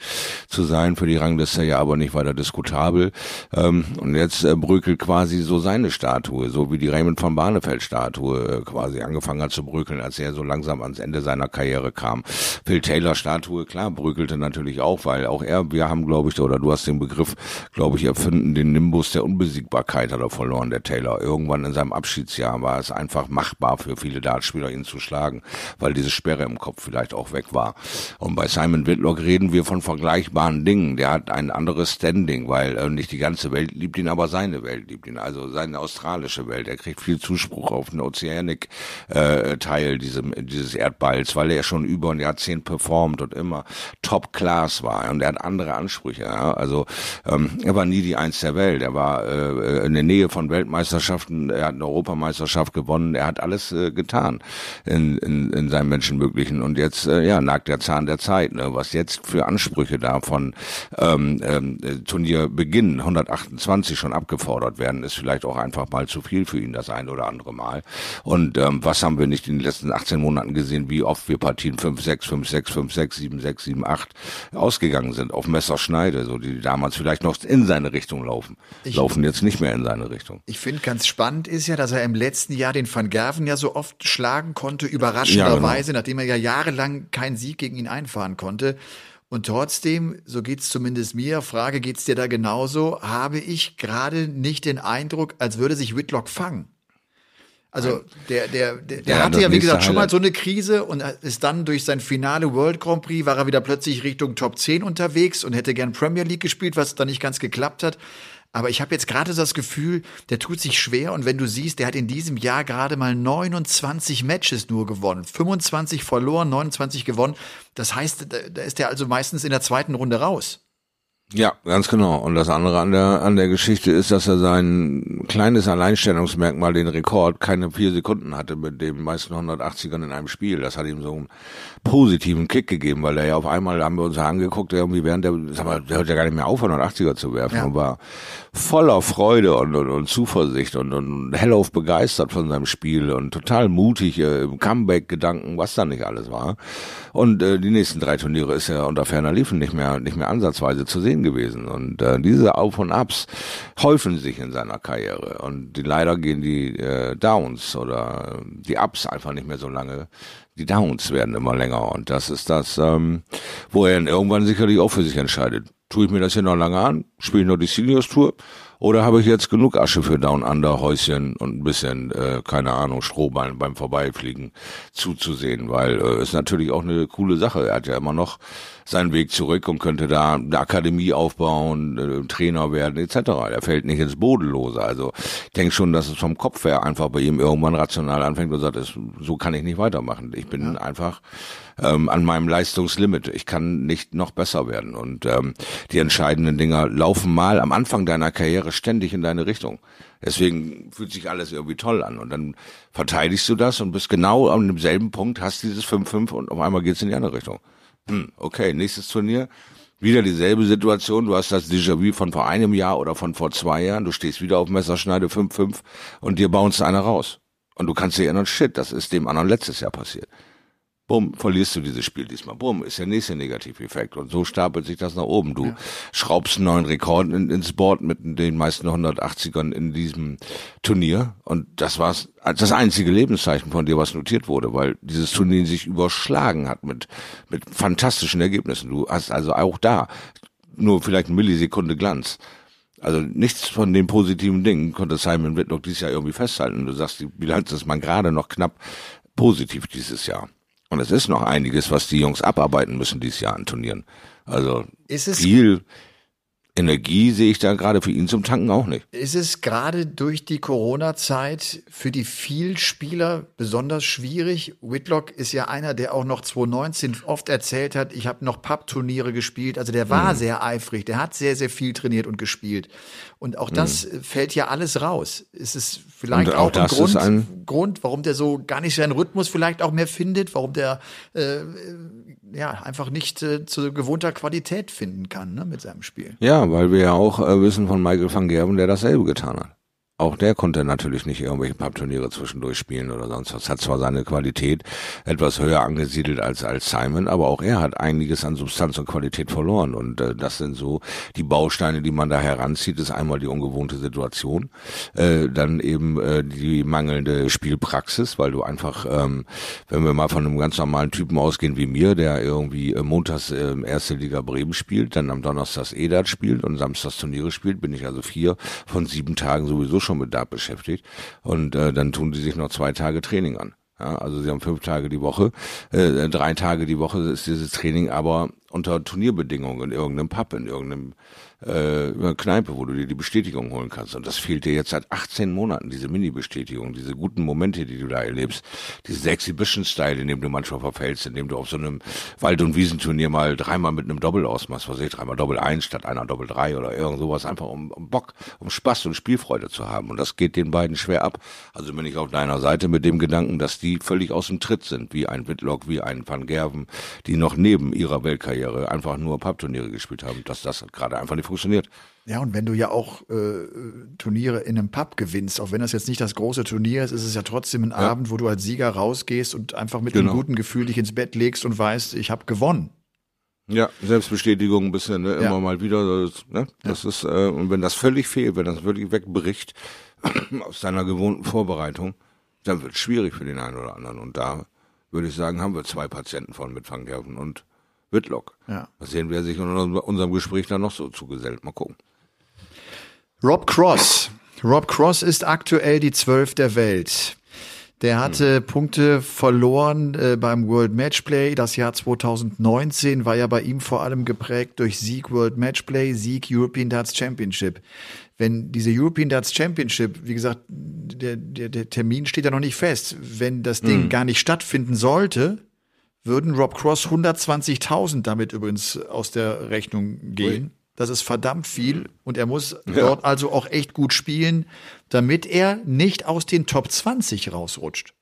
zu sein. Für die Rangliste ja aber nicht weiter diskutabel. Ähm, und jetzt äh, bröckelt quasi so seine Statue, so wie die Raymond von Barnefeld Statue äh, quasi angefangen hat zu bröckeln, als er so langsam ans Ende seiner Karriere kam. Phil Taylor Statue, klar, bröckelte natürlich auch, weil auch er, wir haben, glaube ich, oder du hast den Begriff, glaube ich, erfinden, den Nimbus der Unbesiegbarkeit hat er verloren, der Taylor. Irgendwann in seinem Abschiedsjahr war es einfach machbar für viele Dartspieler, ihn zu schlagen, weil diese Sperre im Kopf vielleicht auch weg war. Und bei Simon Whitlock reden wir von vergleichbaren Dingen. Der hat ein anderes Standing, weil äh, nicht die ganze Welt liebt ihn, aber seine Welt liebt ihn, also seine australische Welt. Er kriegt viel Zuspruch auf den Oceanic äh, diesem, dieses Erdballs, weil er schon über ein Jahrzehnt performt und immer Top Class war. Und er hat andere Ansprüche. Ja? Also ähm, er war nie die Eins der Welt. Er war äh, in der Nähe von Weltmeisterschaften. Er hat eine Europameisterschaft gewonnen. Er hat alles äh, getan in, in, in seinem menschenmöglichen erreichen. Und jetzt, äh, ja, nagt der Zahn der Zeit. Ne? Was jetzt für Ansprüche da von ähm, ähm, Turnierbeginn 128 schon abgefordert werden, ist vielleicht auch einfach mal zu viel für ihn das ein oder andere Mal. Und ähm, was haben wir nicht in den letzten 18 Monaten gesehen, wie oft wir Partien 5-6, 5-6, 5-6, 7-6, 7-8 ausgegangen sind auf Messerschneide, so die damals vielleicht noch in seine Richtung laufen. Ich, laufen jetzt nicht mehr in seine Richtung. Ich finde ganz spannend ist ja, dass er im letzten Jahr den Van Gerven ja so oft schlagen konnte, überraschenderweise, ja, genau. nachdem er ja jahrelang keinen Sieg gegen ihn einfahren konnte. Und trotzdem, so geht's zumindest mir, Frage, geht's dir da genauso, habe ich gerade nicht den Eindruck, als würde sich Whitlock fangen. Also der, der, der, der ja, hatte ja, wie gesagt, schon mal so eine Krise und ist dann durch sein Finale World Grand Prix, war er wieder plötzlich Richtung Top 10 unterwegs und hätte gern Premier League gespielt, was dann nicht ganz geklappt hat. Aber ich habe jetzt gerade das Gefühl, der tut sich schwer und wenn du siehst, der hat in diesem Jahr gerade mal 29 Matches nur gewonnen, 25 verloren, 29 gewonnen. Das heißt, da ist der also meistens in der zweiten Runde raus. Ja, ganz genau. Und das andere an der, an der Geschichte ist, dass er sein kleines Alleinstellungsmerkmal, den Rekord, keine vier Sekunden hatte mit den meisten 180ern in einem Spiel. Das hat ihm so einen positiven Kick gegeben, weil er ja auf einmal, haben wir uns angeguckt, irgendwie während der, sag mal, der hört ja gar nicht mehr auf, 180er zu werfen ja. und war voller Freude und, und, und Zuversicht und, und hellauf begeistert von seinem Spiel und total mutig äh, im Comeback-Gedanken, was da nicht alles war. Und äh, die nächsten drei Turniere ist er unter ferner Liefen nicht mehr, nicht mehr ansatzweise zu sehen gewesen. Und äh, diese Auf und Abs häufen sich in seiner Karriere. Und die, leider gehen die äh, Downs oder die Ups einfach nicht mehr so lange. Die Downs werden immer länger. Und das ist das, ähm, wo er irgendwann sicherlich auch für sich entscheidet. Tue ich mir das hier noch lange an? Spiele ich noch die Seniors Tour? Oder habe ich jetzt genug Asche für Down Under Häuschen und ein bisschen, äh, keine Ahnung, Strohballen beim Vorbeifliegen zuzusehen, weil äh, ist natürlich auch eine coole Sache. Er hat ja immer noch seinen Weg zurück und könnte da eine Akademie aufbauen, äh, Trainer werden etc. Er fällt nicht ins Bodenlose. Also ich denke schon, dass es vom Kopf her einfach bei ihm irgendwann rational anfängt und sagt, so kann ich nicht weitermachen. Ich bin ja. einfach ähm, an meinem Leistungslimit. Ich kann nicht noch besser werden. Und ähm, die entscheidenden Dinger laufen mal am Anfang deiner Karriere ständig in deine Richtung. Deswegen fühlt sich alles irgendwie toll an. Und dann verteidigst du das und bist genau an demselben Punkt, hast dieses 5-5 und auf einmal geht's in die andere Richtung. Hm, okay, nächstes Turnier. Wieder dieselbe Situation. Du hast das Déjà-vu von vor einem Jahr oder von vor zwei Jahren. Du stehst wieder auf Messerschneide 5-5 und dir bounce einer raus. Und du kannst dir erinnern, shit, das ist dem anderen letztes Jahr passiert bumm, verlierst du dieses Spiel diesmal. Bumm, ist der nächste Negativeffekt. Und so stapelt sich das nach oben. Du ja. schraubst einen neuen Rekord in, ins Board mit den meisten 180ern in diesem Turnier. Und das war das einzige Lebenszeichen von dir, was notiert wurde, weil dieses Turnier sich überschlagen hat mit, mit fantastischen Ergebnissen. Du hast also auch da nur vielleicht eine Millisekunde Glanz. Also nichts von den positiven Dingen konnte Simon Whitlock dieses Jahr irgendwie festhalten. Du sagst, die Bilanz ist man gerade noch knapp positiv dieses Jahr. Und es ist noch einiges, was die Jungs abarbeiten müssen dieses Jahr an Turnieren. Also viel Energie sehe ich da gerade für ihn zum Tanken auch nicht. Ist es gerade durch die Corona-Zeit für die Vielspieler besonders schwierig? Whitlock ist ja einer, der auch noch 2019 oft erzählt hat, ich habe noch Pub-Turniere gespielt. Also der war mhm. sehr eifrig, der hat sehr, sehr viel trainiert und gespielt. Und auch das mhm. fällt ja alles raus. Ist es vielleicht auch, auch ein, Grund, ein Grund, warum der so gar nicht seinen Rhythmus vielleicht auch mehr findet, warum der äh, ja einfach nicht äh, zu gewohnter Qualität finden kann ne, mit seinem Spiel. Ja, weil wir ja auch äh, wissen von Michael van Gerben, der dasselbe getan hat. Auch der konnte natürlich nicht irgendwelche Pappturniere zwischendurch spielen oder sonst was. Hat zwar seine Qualität etwas höher angesiedelt als, als Simon, aber auch er hat einiges an Substanz und Qualität verloren. Und äh, das sind so die Bausteine, die man da heranzieht, ist einmal die ungewohnte Situation, äh, dann eben äh, die mangelnde Spielpraxis, weil du einfach, ähm, wenn wir mal von einem ganz normalen Typen ausgehen wie mir, der irgendwie äh, montags äh, erste Liga Bremen spielt, dann am Donnerstag Edat spielt und samstags Turniere spielt, bin ich also vier von sieben Tagen sowieso schon mit Dart beschäftigt. Und äh, dann tun die sich noch zwei Tage Training an. Ja, also sie haben fünf Tage die Woche, äh, drei Tage die Woche ist dieses Training, aber unter Turnierbedingungen in irgendeinem Pub, in irgendeinem äh, Kneipe, wo du dir die Bestätigung holen kannst. Und das fehlt dir jetzt seit 18 Monaten, diese Mini-Bestätigung, diese guten Momente, die du da erlebst, dieses Exhibition-Style, in dem du manchmal verfällst, in dem du auf so einem Wald- und Wiesenturnier mal dreimal mit einem Doppel ausmachst, was ich, dreimal Doppel eins statt einer Doppel drei oder irgend sowas, einfach um, um Bock, um Spaß und Spielfreude zu haben. Und das geht den beiden schwer ab. Also bin ich auf deiner Seite mit dem Gedanken, dass die völlig aus dem Tritt sind, wie ein Whitlock, wie ein Van Gerven, die noch neben ihrer Weltkarriere einfach nur Pappturniere gespielt haben, dass das gerade einfach nicht funktioniert. Ja, und wenn du ja auch äh, Turniere in einem Pub gewinnst, auch wenn das jetzt nicht das große Turnier ist, ist es ja trotzdem ein ja. Abend, wo du als Sieger rausgehst und einfach mit genau. einem guten Gefühl dich ins Bett legst und weißt, ich habe gewonnen. Ja, Selbstbestätigung ein bisschen, ne? immer ja. mal wieder. Das, ne? das ja. ist, äh, und wenn das völlig fehlt, wenn das wirklich wegbricht aus deiner gewohnten Vorbereitung, dann wird es schwierig für den einen oder anderen. Und da würde ich sagen, haben wir zwei Patienten von mit Fangherven und Whitlock. Ja. Mal sehen, wer sich in unserem Gespräch dann noch so zugesellt. Mal gucken. Rob Cross. Rob Cross ist aktuell die Zwölf der Welt. Der hatte hm. Punkte verloren äh, beim World Matchplay. Das Jahr 2019 war ja bei ihm vor allem geprägt durch Sieg World Matchplay, Sieg European Darts Championship. Wenn diese European Darts Championship, wie gesagt, der, der, der Termin steht ja noch nicht fest. Wenn das Ding hm. gar nicht stattfinden sollte, würden Rob Cross 120.000 damit übrigens aus der Rechnung gehen. Das ist verdammt viel und er muss ja. dort also auch echt gut spielen, damit er nicht aus den Top 20 rausrutscht.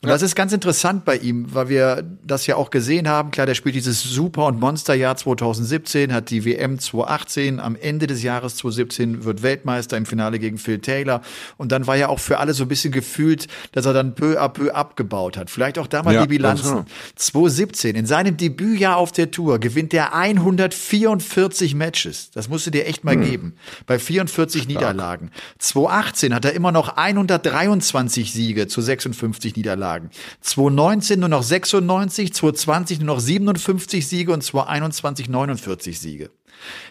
Und ja. das ist ganz interessant bei ihm, weil wir das ja auch gesehen haben. Klar, der spielt dieses Super- und Monsterjahr 2017, hat die WM 2018, am Ende des Jahres 2017 wird Weltmeister im Finale gegen Phil Taylor. Und dann war ja auch für alle so ein bisschen gefühlt, dass er dann peu à peu abgebaut hat. Vielleicht auch da mal ja, die Bilanzen. 2017, in seinem Debütjahr auf der Tour, gewinnt er 144 Matches. Das musst du dir echt mal hm. geben. Bei 44 Stark. Niederlagen. 2018 hat er immer noch 123 Siege zu 56 54 Niederlagen. 2019 nur noch 96, 2020 nur noch 57 Siege und 2021 49 Siege.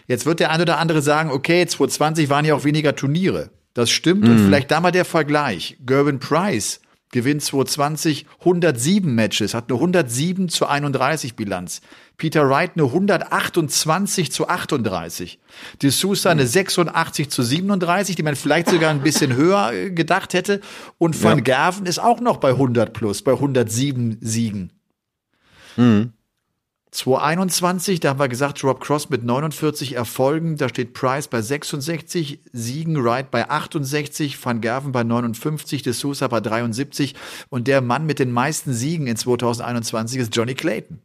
Jetzt wird der eine oder andere sagen, okay, 2020 waren ja auch weniger Turniere. Das stimmt mhm. und vielleicht da mal der Vergleich. Gervin Price gewinnt 2020 107 Matches, hat eine 107 zu 31 Bilanz. Peter Wright eine 128 zu 38. De Sousa eine 86 zu 37, die man vielleicht sogar ein bisschen höher äh, gedacht hätte. Und Van ja. Gerven ist auch noch bei 100 plus, bei 107 Siegen. Mhm. 2021, da haben wir gesagt, Rob Cross mit 49 Erfolgen, da steht Price bei 66 Siegen, Wright bei 68, Van Gerven bei 59, De Sousa bei 73 und der Mann mit den meisten Siegen in 2021 ist Johnny Clayton.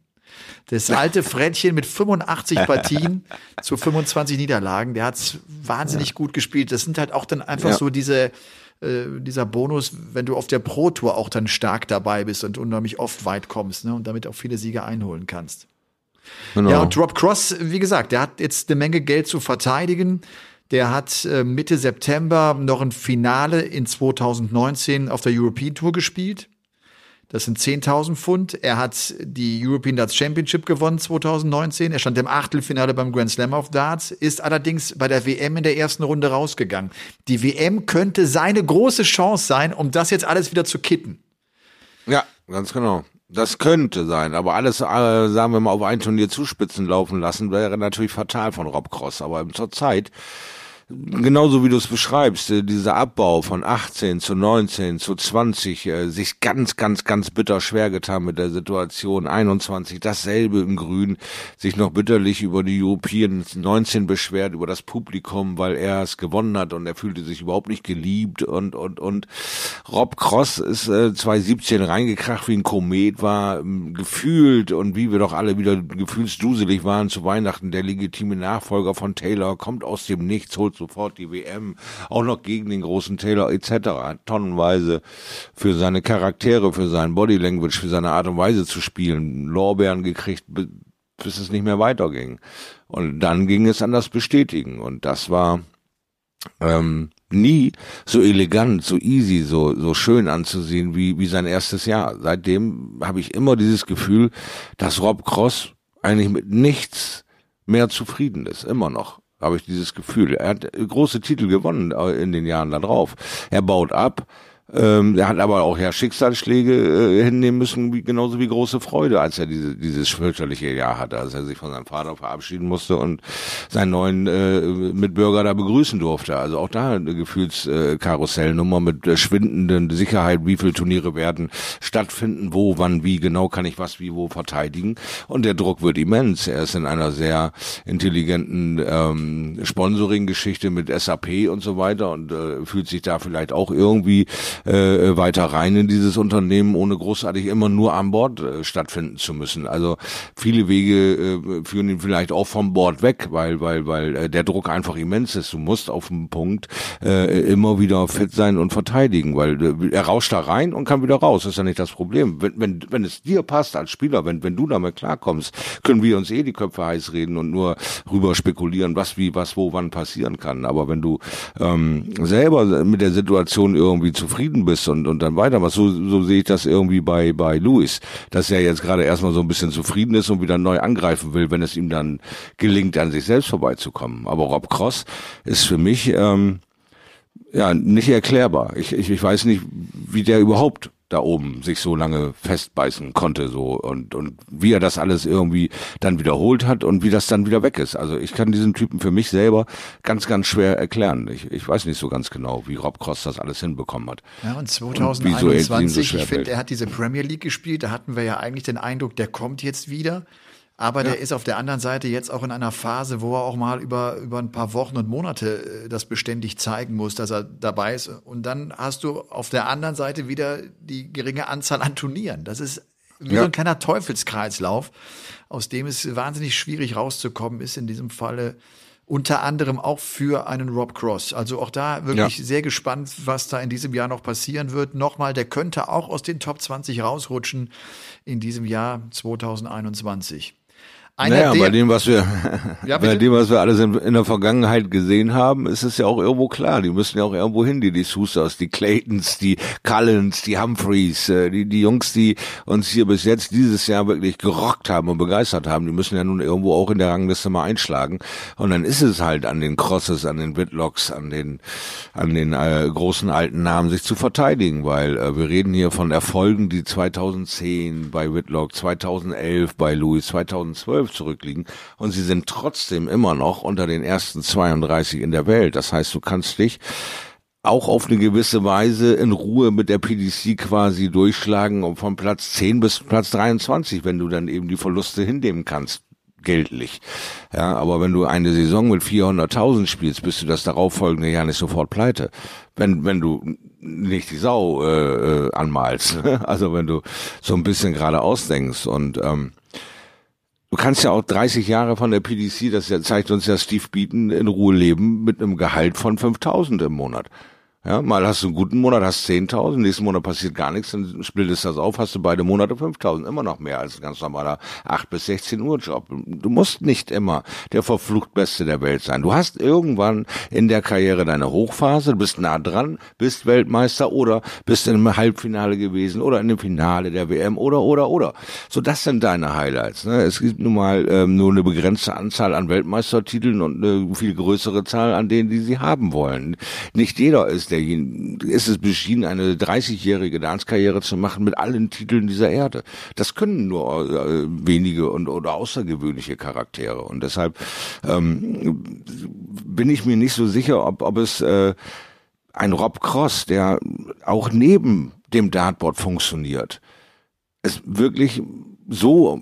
Das alte Frettchen mit 85 Partien zu 25 Niederlagen, der hat wahnsinnig ja. gut gespielt. Das sind halt auch dann einfach ja. so diese, äh, dieser Bonus, wenn du auf der Pro Tour auch dann stark dabei bist und unheimlich oft weit kommst ne, und damit auch viele Siege einholen kannst. Genau. Ja, und Rob Cross, wie gesagt, der hat jetzt eine Menge Geld zu verteidigen. Der hat äh, Mitte September noch ein Finale in 2019 auf der European Tour gespielt. Das sind 10.000 Pfund. Er hat die European Darts Championship gewonnen 2019. Er stand im Achtelfinale beim Grand Slam of Darts, ist allerdings bei der WM in der ersten Runde rausgegangen. Die WM könnte seine große Chance sein, um das jetzt alles wieder zu kitten. Ja, ganz genau. Das könnte sein, aber alles, äh, sagen wir mal, auf ein Turnier zuspitzen laufen lassen, wäre natürlich fatal von Rob Cross. Aber zur Zeit genauso wie du es beschreibst, äh, dieser Abbau von 18 zu 19 zu 20, äh, sich ganz, ganz, ganz bitter schwer getan mit der Situation, 21 dasselbe im Grün, sich noch bitterlich über die European 19 beschwert, über das Publikum, weil er es gewonnen hat und er fühlte sich überhaupt nicht geliebt und, und, und. Rob Cross ist äh, 2017 reingekracht wie ein Komet, war ähm, gefühlt und wie wir doch alle wieder gefühlsduselig waren zu Weihnachten, der legitime Nachfolger von Taylor kommt aus dem Nichts, holt sofort die WM, auch noch gegen den großen Taylor etc. tonnenweise für seine Charaktere, für sein Body Language, für seine Art und Weise zu spielen, Lorbeeren gekriegt, bis es nicht mehr weiterging. Und dann ging es an das Bestätigen und das war ähm, nie so elegant, so easy, so so schön anzusehen wie wie sein erstes Jahr. Seitdem habe ich immer dieses Gefühl, dass Rob Cross eigentlich mit nichts mehr zufrieden ist, immer noch habe ich dieses Gefühl. Er hat große Titel gewonnen äh, in den Jahren darauf. Er baut ab, ähm, er hat aber auch ja Schicksalsschläge äh, hinnehmen müssen, wie, genauso wie große Freude, als er diese, dieses fürchterliche Jahr hatte, als er sich von seinem Vater verabschieden musste und seinen neuen äh, Mitbürger da begrüßen durfte. Also auch da eine Gefühlskarussellnummer mit äh, schwindenden Sicherheit, wie viele Turniere werden stattfinden, wo, wann, wie, genau kann ich was, wie, wo verteidigen. Und der Druck wird immens. Er ist in einer sehr intelligenten ähm, Sponsoring-Geschichte mit SAP und so weiter und äh, fühlt sich da vielleicht auch irgendwie äh, weiter rein in dieses Unternehmen, ohne großartig immer nur an Bord äh, stattfinden zu müssen. Also viele Wege äh, führen ihn vielleicht auch vom Bord weg, weil weil weil äh, der Druck einfach immens ist. Du musst auf dem Punkt äh, immer wieder fit sein und verteidigen, weil äh, er rauscht da rein und kann wieder raus. Das ist ja nicht das Problem. Wenn wenn wenn es dir passt als Spieler, wenn wenn du damit klarkommst, können wir uns eh die Köpfe heiß reden und nur rüber spekulieren, was wie was wo wann passieren kann. Aber wenn du ähm, selber mit der Situation irgendwie zufrieden zufrieden bist und, und dann weitermachst. So, so sehe ich das irgendwie bei, bei Louis, dass er jetzt gerade erstmal so ein bisschen zufrieden ist und wieder neu angreifen will, wenn es ihm dann gelingt, an sich selbst vorbeizukommen. Aber Rob Cross ist für mich ähm, ja nicht erklärbar. Ich, ich, ich weiß nicht, wie der überhaupt da oben sich so lange festbeißen konnte so und und wie er das alles irgendwie dann wiederholt hat und wie das dann wieder weg ist. Also ich kann diesen Typen für mich selber ganz ganz schwer erklären. Ich, ich weiß nicht so ganz genau, wie Rob Cross das alles hinbekommen hat. Ja und 2021, und so ich finde, er hat diese Premier League gespielt. Da hatten wir ja eigentlich den Eindruck, der kommt jetzt wieder. Aber ja. der ist auf der anderen Seite jetzt auch in einer Phase, wo er auch mal über, über ein paar Wochen und Monate äh, das beständig zeigen muss, dass er dabei ist. Und dann hast du auf der anderen Seite wieder die geringe Anzahl an Turnieren. Das ist wie ja. so ein kleiner Teufelskreislauf, aus dem es wahnsinnig schwierig rauszukommen ist in diesem Falle unter anderem auch für einen Rob Cross. Also auch da wirklich ja. sehr gespannt, was da in diesem Jahr noch passieren wird. Nochmal, der könnte auch aus den Top 20 rausrutschen in diesem Jahr 2021. Einer naja, bei dem, was wir, ja, bei dem, was wir alles in, in, der Vergangenheit gesehen haben, ist es ja auch irgendwo klar. Die müssen ja auch irgendwo hin, die, die Sousas, die Claytons, die Cullens, die Humphreys, äh, die, die Jungs, die uns hier bis jetzt dieses Jahr wirklich gerockt haben und begeistert haben, die müssen ja nun irgendwo auch in der Rangliste mal einschlagen. Und dann ist es halt an den Crosses, an den Whitlocks, an den, an den äh, großen alten Namen, sich zu verteidigen, weil äh, wir reden hier von Erfolgen, die 2010 bei Whitlock, 2011 bei Louis, 2012 12 zurückliegen und sie sind trotzdem immer noch unter den ersten 32 in der Welt. Das heißt, du kannst dich auch auf eine gewisse Weise in Ruhe mit der PDC quasi durchschlagen und von Platz 10 bis Platz 23, wenn du dann eben die Verluste hinnehmen kannst geldlich. Ja, aber wenn du eine Saison mit 400.000 spielst, bist du das darauffolgende Jahr nicht sofort pleite. Wenn, wenn du nicht die Sau äh, äh anmalst. also wenn du so ein bisschen gerade ausdenkst und ähm, Du kannst ja auch 30 Jahre von der PDC, das zeigt uns ja Steve Beaton, in Ruhe leben mit einem Gehalt von 5000 im Monat. Ja, mal hast du einen guten Monat, hast 10.000, nächsten Monat passiert gar nichts, dann splittest das auf, hast du beide Monate 5.000, immer noch mehr als ein ganz normaler 8 bis 16 Uhr Job. Du musst nicht immer der verflucht Beste der Welt sein. Du hast irgendwann in der Karriere deine Hochphase, du bist nah dran, bist Weltmeister oder bist in einem Halbfinale gewesen oder in dem Finale der WM oder, oder, oder. So, das sind deine Highlights. Ne? Es gibt nun mal ähm, nur eine begrenzte Anzahl an Weltmeistertiteln und eine viel größere Zahl an denen, die sie haben wollen. Nicht jeder ist der ist es beschieden, eine 30-jährige Dance-Karriere zu machen mit allen Titeln dieser Erde. Das können nur äh, wenige und oder außergewöhnliche Charaktere. Und deshalb ähm, bin ich mir nicht so sicher, ob, ob es äh, ein Rob Cross, der auch neben dem Dartboard funktioniert, es wirklich so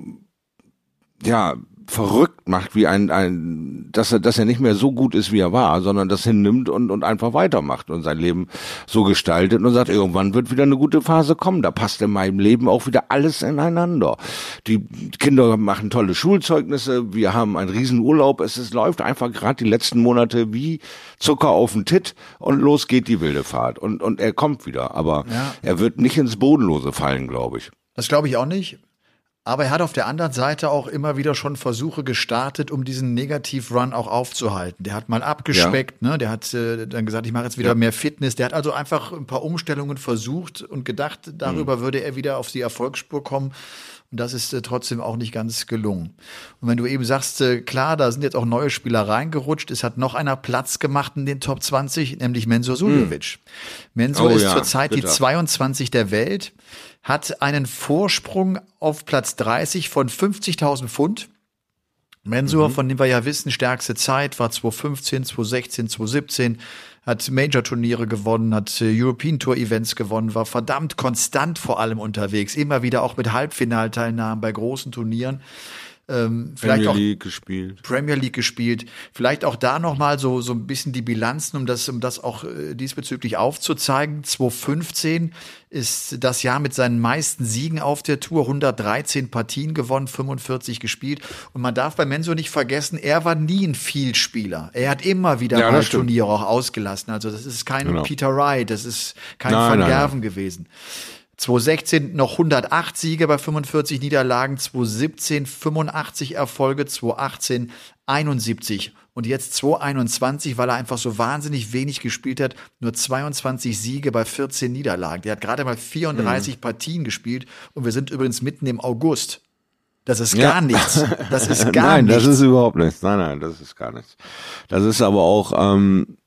ja verrückt macht, wie ein, ein dass er, dass er nicht mehr so gut ist, wie er war, sondern das hinnimmt und, und einfach weitermacht und sein Leben so gestaltet und sagt, irgendwann wird wieder eine gute Phase kommen. Da passt in meinem Leben auch wieder alles ineinander. Die Kinder machen tolle Schulzeugnisse, wir haben einen Riesenurlaub, es, es läuft einfach gerade die letzten Monate wie Zucker auf den Tit und los geht die wilde Fahrt. Und, und er kommt wieder, aber ja. er wird nicht ins Bodenlose fallen, glaube ich. Das glaube ich auch nicht. Aber er hat auf der anderen Seite auch immer wieder schon Versuche gestartet, um diesen Negativ-Run auch aufzuhalten. Der hat mal abgespeckt, ja. ne? der hat äh, dann gesagt, ich mache jetzt wieder ja. mehr Fitness. Der hat also einfach ein paar Umstellungen versucht und gedacht, darüber mhm. würde er wieder auf die Erfolgsspur kommen. Und das ist äh, trotzdem auch nicht ganz gelungen. Und wenn du eben sagst, äh, klar, da sind jetzt auch neue Spieler reingerutscht, es hat noch einer Platz gemacht in den Top 20, nämlich Mensur Suljovic. Mhm. Mensur oh, ist ja, zurzeit die 22 der Welt hat einen Vorsprung auf Platz 30 von 50.000 Pfund. Mensur, mhm. von dem wir ja wissen, stärkste Zeit war 2015, 2016, 2017, hat Major-Turniere gewonnen, hat äh, European Tour Events gewonnen, war verdammt konstant vor allem unterwegs, immer wieder auch mit Halbfinalteilnahmen bei großen Turnieren ähm, vielleicht Premier League gespielt. Premier League gespielt. Vielleicht auch da nochmal so, so ein bisschen die Bilanzen, um das, um das auch äh, diesbezüglich aufzuzeigen. 2015 ist das Jahr mit seinen meisten Siegen auf der Tour, 113 Partien gewonnen, 45 gespielt. Und man darf bei Menso nicht vergessen, er war nie ein Vielspieler. Er hat immer wieder ja, Turniere auch ausgelassen. Also das ist kein genau. Peter Wright, das ist kein nein, Van Gerven gewesen. 2016 noch 108 Siege bei 45 Niederlagen, 2017 85 Erfolge, 2018 71 und jetzt 2021, weil er einfach so wahnsinnig wenig gespielt hat, nur 22 Siege bei 14 Niederlagen. Der hat gerade mal 34 mhm. Partien gespielt und wir sind übrigens mitten im August. Das ist gar ja. nichts. Das ist gar nein, nichts. Nein, das ist überhaupt nichts. Nein, nein, das ist gar nichts. Das ist aber auch ähm,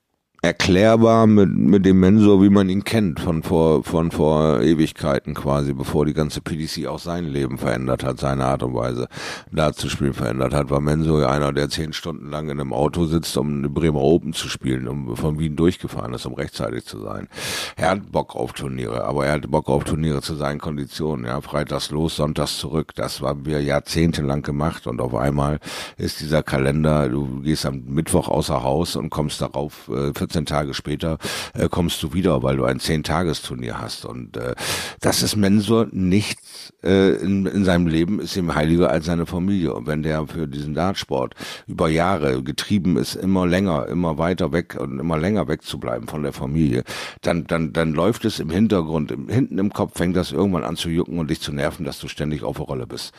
erklärbar mit, mit dem Mensur, wie man ihn kennt, von vor, von vor Ewigkeiten quasi, bevor die ganze PDC auch sein Leben verändert hat, seine Art und Weise da zu spielen verändert hat, war Mensur ja einer, der zehn Stunden lang in einem Auto sitzt, um eine Bremer Open zu spielen, um von Wien durchgefahren ist, um rechtzeitig zu sein. Er hat Bock auf Turniere, aber er hatte Bock auf Turniere zu seinen Konditionen, ja, freitags los, sonntags zurück, das haben wir jahrzehntelang gemacht und auf einmal ist dieser Kalender, du gehst am Mittwoch außer Haus und kommst darauf, äh, 14 Tage später äh, kommst du wieder, weil du ein Zehn-Tagesturnier hast. Und äh, das ist Mensur nichts äh, in, in seinem Leben, ist ihm heiliger als seine Familie. Und wenn der für diesen Dartsport über Jahre getrieben ist, immer länger, immer weiter weg und immer länger wegzubleiben von der Familie, dann, dann, dann läuft es im Hintergrund, im, hinten im Kopf fängt das irgendwann an zu jucken und dich zu nerven, dass du ständig auf der Rolle bist.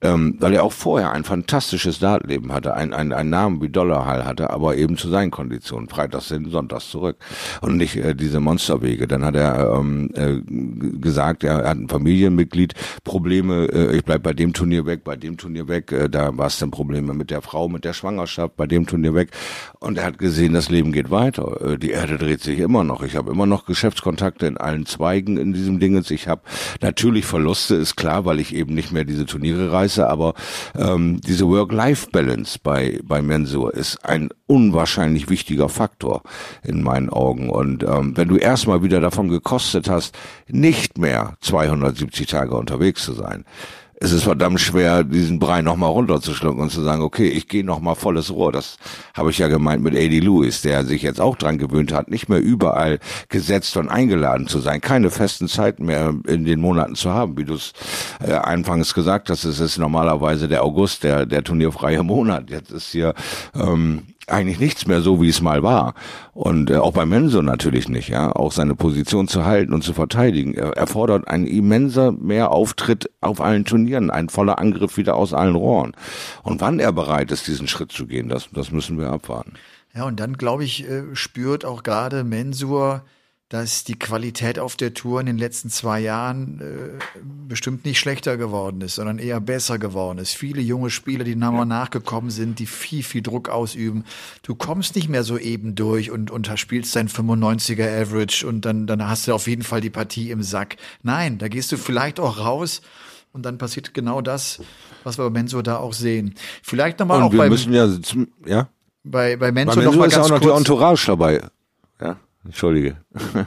Ähm, weil er auch vorher ein fantastisches Dartleben hatte, ein, ein, ein Namen wie Dollarhall hatte, aber eben zu seinen Konditionen, freitags hin, sonntags zurück und nicht äh, diese Monsterwege. Dann hat er ähm, äh, gesagt, er hat ein Familienmitglied, Probleme, äh, ich bleib bei dem Turnier weg, bei dem Turnier weg, äh, da war es dann Probleme mit der Frau, mit der Schwangerschaft, bei dem Turnier weg. Und er hat gesehen, das Leben geht weiter, äh, die Erde dreht sich immer noch, ich habe immer noch Geschäftskontakte in allen Zweigen in diesem Dingens, ich habe natürlich Verluste, ist klar, weil ich eben nicht mehr diese Turniere reise, aber ähm, diese Work-Life-Balance bei, bei Mensur ist ein unwahrscheinlich wichtiger Faktor in meinen Augen. Und ähm, wenn du erstmal wieder davon gekostet hast, nicht mehr 270 Tage unterwegs zu sein, es ist verdammt schwer, diesen Brei nochmal runterzuschlucken und zu sagen, okay, ich gehe nochmal volles Rohr. Das habe ich ja gemeint mit A.D. Lewis, der sich jetzt auch dran gewöhnt hat, nicht mehr überall gesetzt und eingeladen zu sein, keine festen Zeiten mehr in den Monaten zu haben, wie du es äh, anfangs gesagt hast. Es ist normalerweise der August, der, der turnierfreie Monat. Jetzt ist hier ähm, eigentlich nichts mehr so, wie es mal war. Und äh, auch bei Menso natürlich nicht, ja. Auch seine Position zu halten und zu verteidigen. Er erfordert ein immenser mehr Auftritt auf allen Turnieren, ein voller Angriff wieder aus allen Rohren. Und wann er bereit ist, diesen Schritt zu gehen, das, das müssen wir abwarten. Ja, und dann, glaube ich, äh, spürt auch gerade Mensur, dass die Qualität auf der Tour in den letzten zwei Jahren äh, bestimmt nicht schlechter geworden ist, sondern eher besser geworden ist. Viele junge Spieler, die nochmal ja. nachgekommen sind, die viel, viel Druck ausüben. Du kommst nicht mehr so eben durch und, und spielst dein 95er Average und dann, dann hast du auf jeden Fall die Partie im Sack. Nein, da gehst du vielleicht auch raus und dann passiert genau das, was wir bei Menso da auch sehen. Vielleicht nochmal auch wir beim, müssen ja, ja. Bei, bei Menso, bei Menso noch mal ist ganz auch noch kurz. die Entourage dabei. Ja. Entschuldige.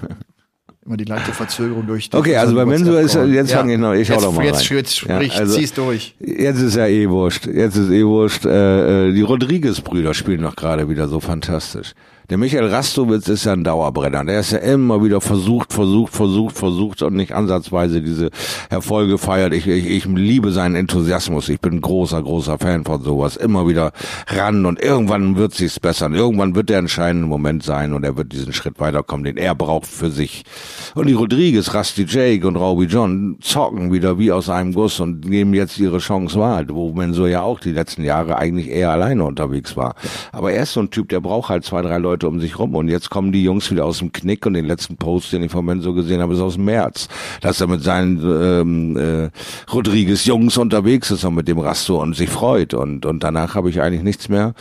Immer die leichte Verzögerung durch. die- Okay, also bei Mensur ist ja- jetzt fange ich noch- ich hau jetzt, doch mal Jetzt, rein. jetzt Ja, sprich, also- zieh's durch. Jetzt ist ja eh wurscht. Jetzt ist eh wurscht. Äh, äh, die Rodriguez-Brüder spielen doch gerade wieder so fantastisch. Der Michael Rastowitz ist ja ein Dauerbrenner. Der ist ja immer wieder versucht, versucht, versucht, versucht und nicht ansatzweise diese Erfolge feiert. Ich, ich, ich liebe seinen Enthusiasmus. Ich bin großer, großer Fan von sowas. Immer wieder ran und irgendwann wird sich's bessern. Irgendwann wird der entscheidende Moment sein und er wird diesen Schritt weiterkommen, den er braucht für sich. Und die Rodriguez, Rusty Jake und Robbie John zocken wieder wie aus einem Guss und nehmen jetzt ihre Chance wahr, wo Mensur ja auch die letzten Jahre eigentlich eher alleine unterwegs war. Aber er ist so ein Typ, der braucht halt zwei, drei Leute um sich rum und jetzt kommen die Jungs wieder aus dem Knick und den letzten Post, den ich von Mensur gesehen habe, ist aus dem März, dass er mit seinen ähm, äh, Rodriguez Jungs unterwegs ist und mit dem Rasto und sich freut und und danach habe ich eigentlich nichts mehr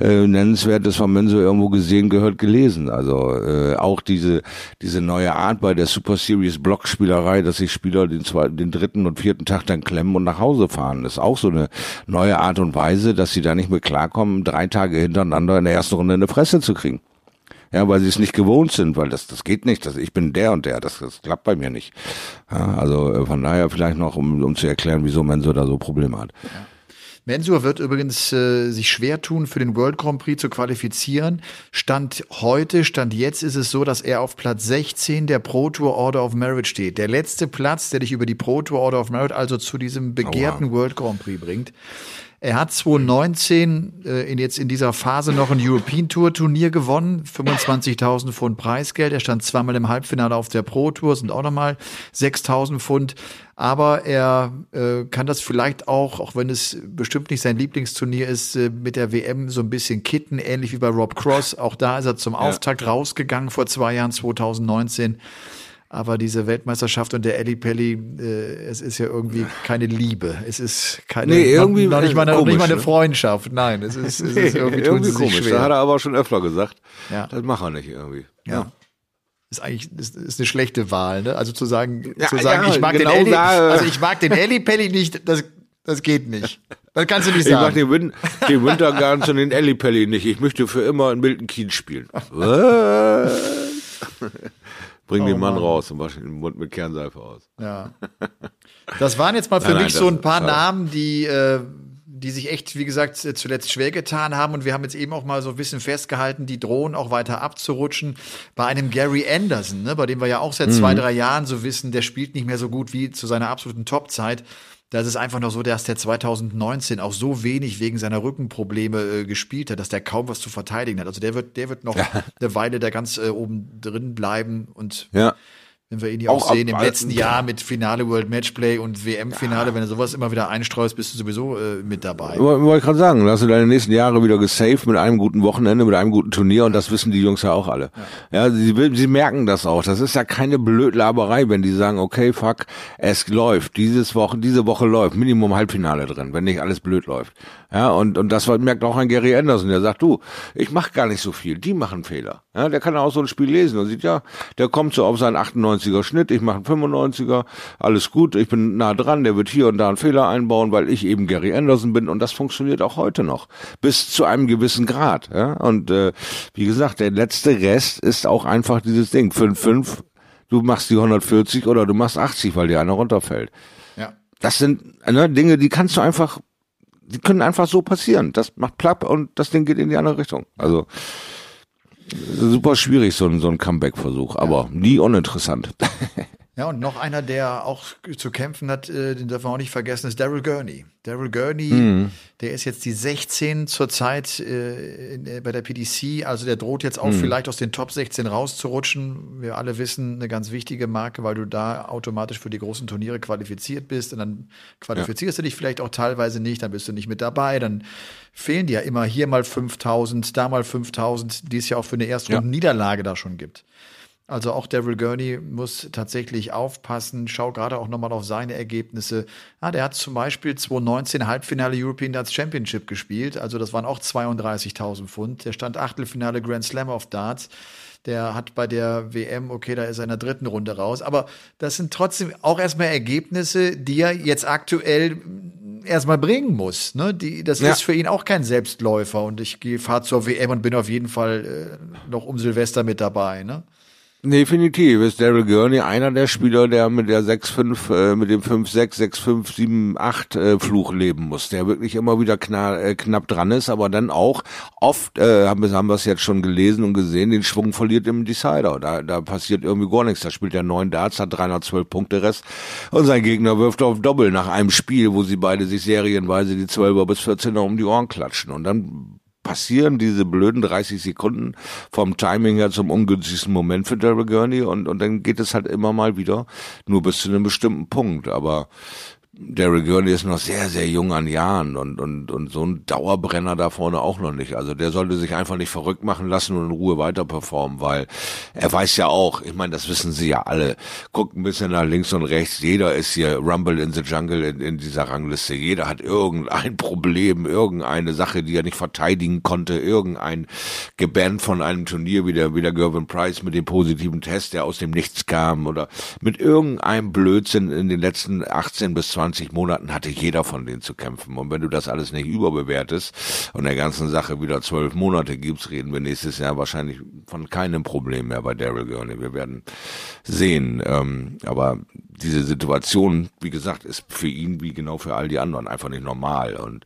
äh, nennenswertes von Mensur irgendwo gesehen, gehört, gelesen. Also äh, auch diese diese neue Art bei der Super Series Blockspielerei, dass sich Spieler den zweiten, den dritten und vierten Tag dann klemmen und nach Hause fahren, ist auch so eine neue Art und Weise, dass sie da nicht mehr klarkommen, drei Tage hintereinander in der ersten Runde eine Fresse zu kriegen. Ja, weil sie es nicht gewohnt sind, weil das, das geht nicht. Das, ich bin der und der, das, das klappt bei mir nicht. Ja, also äh, von daher vielleicht noch, um, um zu erklären, wieso Mensur da so Probleme hat. Mensur wird übrigens äh, sich schwer tun, für den World Grand Prix zu qualifizieren. Stand heute, Stand jetzt ist es so, dass er auf Platz 16 der Pro Tour Order of Merit steht. Der letzte Platz, der dich über die Pro Tour Order of Merit, also zu diesem begehrten World Grand Prix bringt. Er hat 2019 äh, in, jetzt in dieser Phase noch ein European Tour Turnier gewonnen, 25.000 Pfund Preisgeld. Er stand zweimal im Halbfinale auf der Pro Tour, sind auch nochmal 6.000 Pfund. Aber er äh, kann das vielleicht auch, auch wenn es bestimmt nicht sein Lieblingsturnier ist, äh, mit der WM so ein bisschen kitten, ähnlich wie bei Rob Cross. Auch da ist er zum Auftakt rausgegangen vor zwei Jahren, 2019. Aber diese Weltmeisterschaft und der Elli Pelli, äh, es ist ja irgendwie keine Liebe. Es ist keine, Nee, irgendwie noch, nicht mal eine, komisch, nicht mal eine ne? Freundschaft. Nein, es ist, es ist irgendwie, sich komisch. schwer. Da hat er aber schon öfter gesagt. Ja. Das macht er nicht irgendwie. Ja. Ist eigentlich ist, ist eine schlechte Wahl, ne? Also zu sagen, Ja, zu sagen, ja, ich mag genau den Elli, da, äh, also ich mag den Elli Pelli nicht, das, das geht nicht. Das kannst du nicht Ich mag sagen. den, Win den Wintergans und den Ellipelli nicht. Ich möchte für immer in Milton Keynes spielen. Bring Oh den Mann raus und wasch den Mund mit Kernseife aus. Ja. Das waren jetzt mal für Nein, nein, mich so das ein paar ist. Namen, die, äh, die sich echt, wie gesagt, zuletzt schwer getan haben. Und wir haben jetzt eben auch mal so ein bisschen festgehalten, die drohen auch weiter abzurutschen. Bei einem Gary Anderson, ne, bei dem wir ja auch seit Mhm. zwei, drei Jahren so wissen, der spielt nicht mehr so gut wie zu seiner absoluten Topzeit. Da ist es einfach noch so, dass der 2019 auch so wenig wegen seiner Rückenprobleme äh, gespielt hat, dass der kaum was zu verteidigen hat. Also der wird, der wird noch eine Weile da ganz äh, oben drin bleiben und Ja. Wenn wir ihn ja auch, Auch sehen im letzten Jahr mit Finale World Matchplay und WM-Finale, wenn du sowas immer wieder einstreust, bist du sowieso äh, mit dabei. Woll- Wollte ich gerade sagen, da hast du deine nächsten Jahre wieder gesaved mit einem guten Wochenende, mit einem guten Turnier und das wissen die Jungs ja auch alle. Ja, sie, will- sie merken das auch. Das ist ja keine Blödlaberei, wenn die sagen, okay, fuck, es läuft. Dieses Woche, diese Woche läuft. Minimum Halbfinale drin, wenn nicht alles blöd läuft. Ja, und, und das merkt auch ein Gary Anderson, der sagt, du, ich mach gar nicht so viel. Die machen Fehler. Ja, der kann auch so ein Spiel lesen und sieht, ja, der kommt so auf seinen 98er Schnitt, ich mache einen 95er, alles gut, ich bin nah dran, der wird hier und da einen Fehler einbauen, weil ich eben Gary Anderson bin und das funktioniert auch heute noch. Bis zu einem gewissen Grad. Ja? Und äh, wie gesagt, der letzte Rest ist auch einfach dieses Ding. 5-5, du machst die 140 oder du machst 80, weil dir einer runterfällt. Ja. Das sind ne, Dinge, die kannst du einfach, die können einfach so passieren. Das macht plapp und das Ding geht in die andere Richtung. Also super schwierig, so ein, so ein Comeback-Versuch, aber nie uninteressant. Ja, und noch einer, der auch zu kämpfen hat, äh, den dürfen wir auch nicht vergessen, ist Daryl Gurney. Daryl Gurney, Mhm. der ist jetzt die 16 zurzeit äh, äh, bei der PDC, also der droht jetzt auch Mhm. vielleicht aus den Top 16 rauszurutschen. Wir alle wissen, eine ganz wichtige Marke, weil du da automatisch für die großen Turniere qualifiziert bist und dann qualifizierst du dich vielleicht auch teilweise nicht, dann bist du nicht mit dabei, dann fehlen dir ja immer hier mal 5000, da mal 5000, die es ja auch für eine Erstrunden-Niederlage da schon gibt. Also auch Daryl Gurney muss tatsächlich aufpassen. Schau gerade auch nochmal auf seine Ergebnisse. Ah, der hat zum Beispiel 2019 Halbfinale European Darts Championship gespielt. Also das waren auch 32.000 Pfund. Der stand Achtelfinale Grand Slam of Darts. Der hat bei der WM, okay, da ist er in der dritten Runde raus. Aber das sind trotzdem auch erstmal Ergebnisse, die er jetzt aktuell erstmal bringen muss. Ne? Die, das Ja. ist für ihn auch kein Selbstläufer. Und ich gehe fahre zur WM und bin auf jeden Fall äh, noch um Silvester mit dabei. Ne? Definitiv ist Daryl Gurney einer der Spieler, der mit der 6-5, äh, mit dem 5-6, 6-5, 7-8 äh, Fluch leben muss, der wirklich immer wieder kna äh, knapp dran ist, aber dann auch oft, äh, haben wir haben es jetzt schon gelesen und gesehen, den Schwung verliert im Decider. Da, da passiert irgendwie gar nichts. Da spielt er neun Darts, hat 312 Punkte Rest und sein Gegner wirft auf Doppel nach einem Spiel, wo sie beide sich serienweise die 12er bis 14er um die Ohren klatschen und dann passieren diese blöden 30 Sekunden vom Timing her zum ungünstigsten Moment für Daryl Gurney und, und dann geht es halt immer mal wieder nur bis zu einem bestimmten Punkt. Aber Daryl Gurney ist noch sehr, sehr jung an Jahren und, und, und so ein Dauerbrenner da vorne auch noch nicht. Also der sollte sich einfach nicht verrückt machen lassen und in Ruhe weiter performen, weil er weiß ja auch, ich meine, das wissen sie ja alle, guckt ein bisschen nach links und rechts, jeder ist hier Rumble in the Jungle in, in dieser Rangliste, jeder hat irgendein Problem, irgendeine Sache, die er nicht verteidigen konnte, irgendein gebannt von einem Turnier wie der, wie der Gervin Price mit dem positiven Test, der aus dem Nichts kam oder mit irgendeinem Blödsinn in den letzten 18 bis 20 Monaten hatte jeder von denen zu kämpfen. Und wenn du das alles nicht überbewertest und der ganzen Sache wieder zwölf Monate gibst, reden wir nächstes Jahr wahrscheinlich von keinem Problem mehr bei Daryl Gurney. Wir werden sehen. Ähm, aber diese Situation, wie gesagt, ist für ihn wie genau für all die anderen einfach nicht normal. Und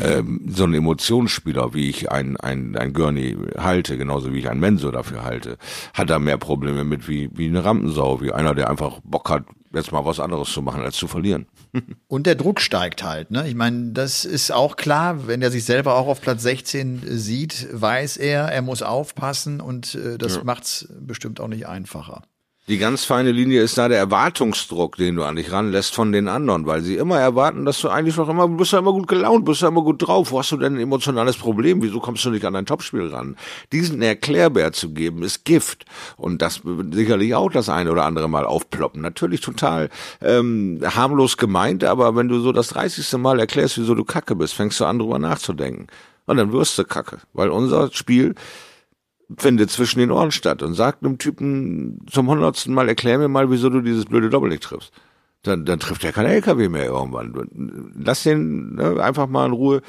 ähm, so ein Emotionsspieler, wie ich ein, ein, ein Gurney halte, genauso wie ich ein Menso dafür halte, hat da mehr Probleme mit wie, wie eine Rampensau, wie einer, der einfach Bock hat, jetzt mal was anderes zu machen, als zu verlieren. Und der Druck steigt halt. Ne? Ich meine, das ist auch klar, wenn er sich selber auch auf Platz 16 sieht, weiß er, er muss aufpassen und äh, das macht's bestimmt auch nicht einfacher. Die ganz feine Linie ist da der Erwartungsdruck, den du an dich ranlässt von den anderen, weil sie immer erwarten, dass du eigentlich noch immer, bist ja immer gut gelaunt, bist ja immer gut drauf. Wo hast du denn ein emotionales Problem? Wieso kommst du nicht an dein Topspiel ran? Diesen Erklärbär zu geben, ist Gift. Und das sicherlich auch das eine oder andere Mal aufploppen. Natürlich total ähm, harmlos gemeint, aber wenn du so das 30. Mal erklärst, wieso du kacke bist, fängst du an, drüber nachzudenken. Und dann wirst du kacke. Weil unser Spiel findet zwischen den Ohren statt und sagt einem Typen zum hundertsten Mal, erklär mir mal, wieso du dieses blöde Doppel nicht triffst. Dann, dann trifft er kein LKW mehr irgendwann. Lass den ne, einfach mal in Ruhe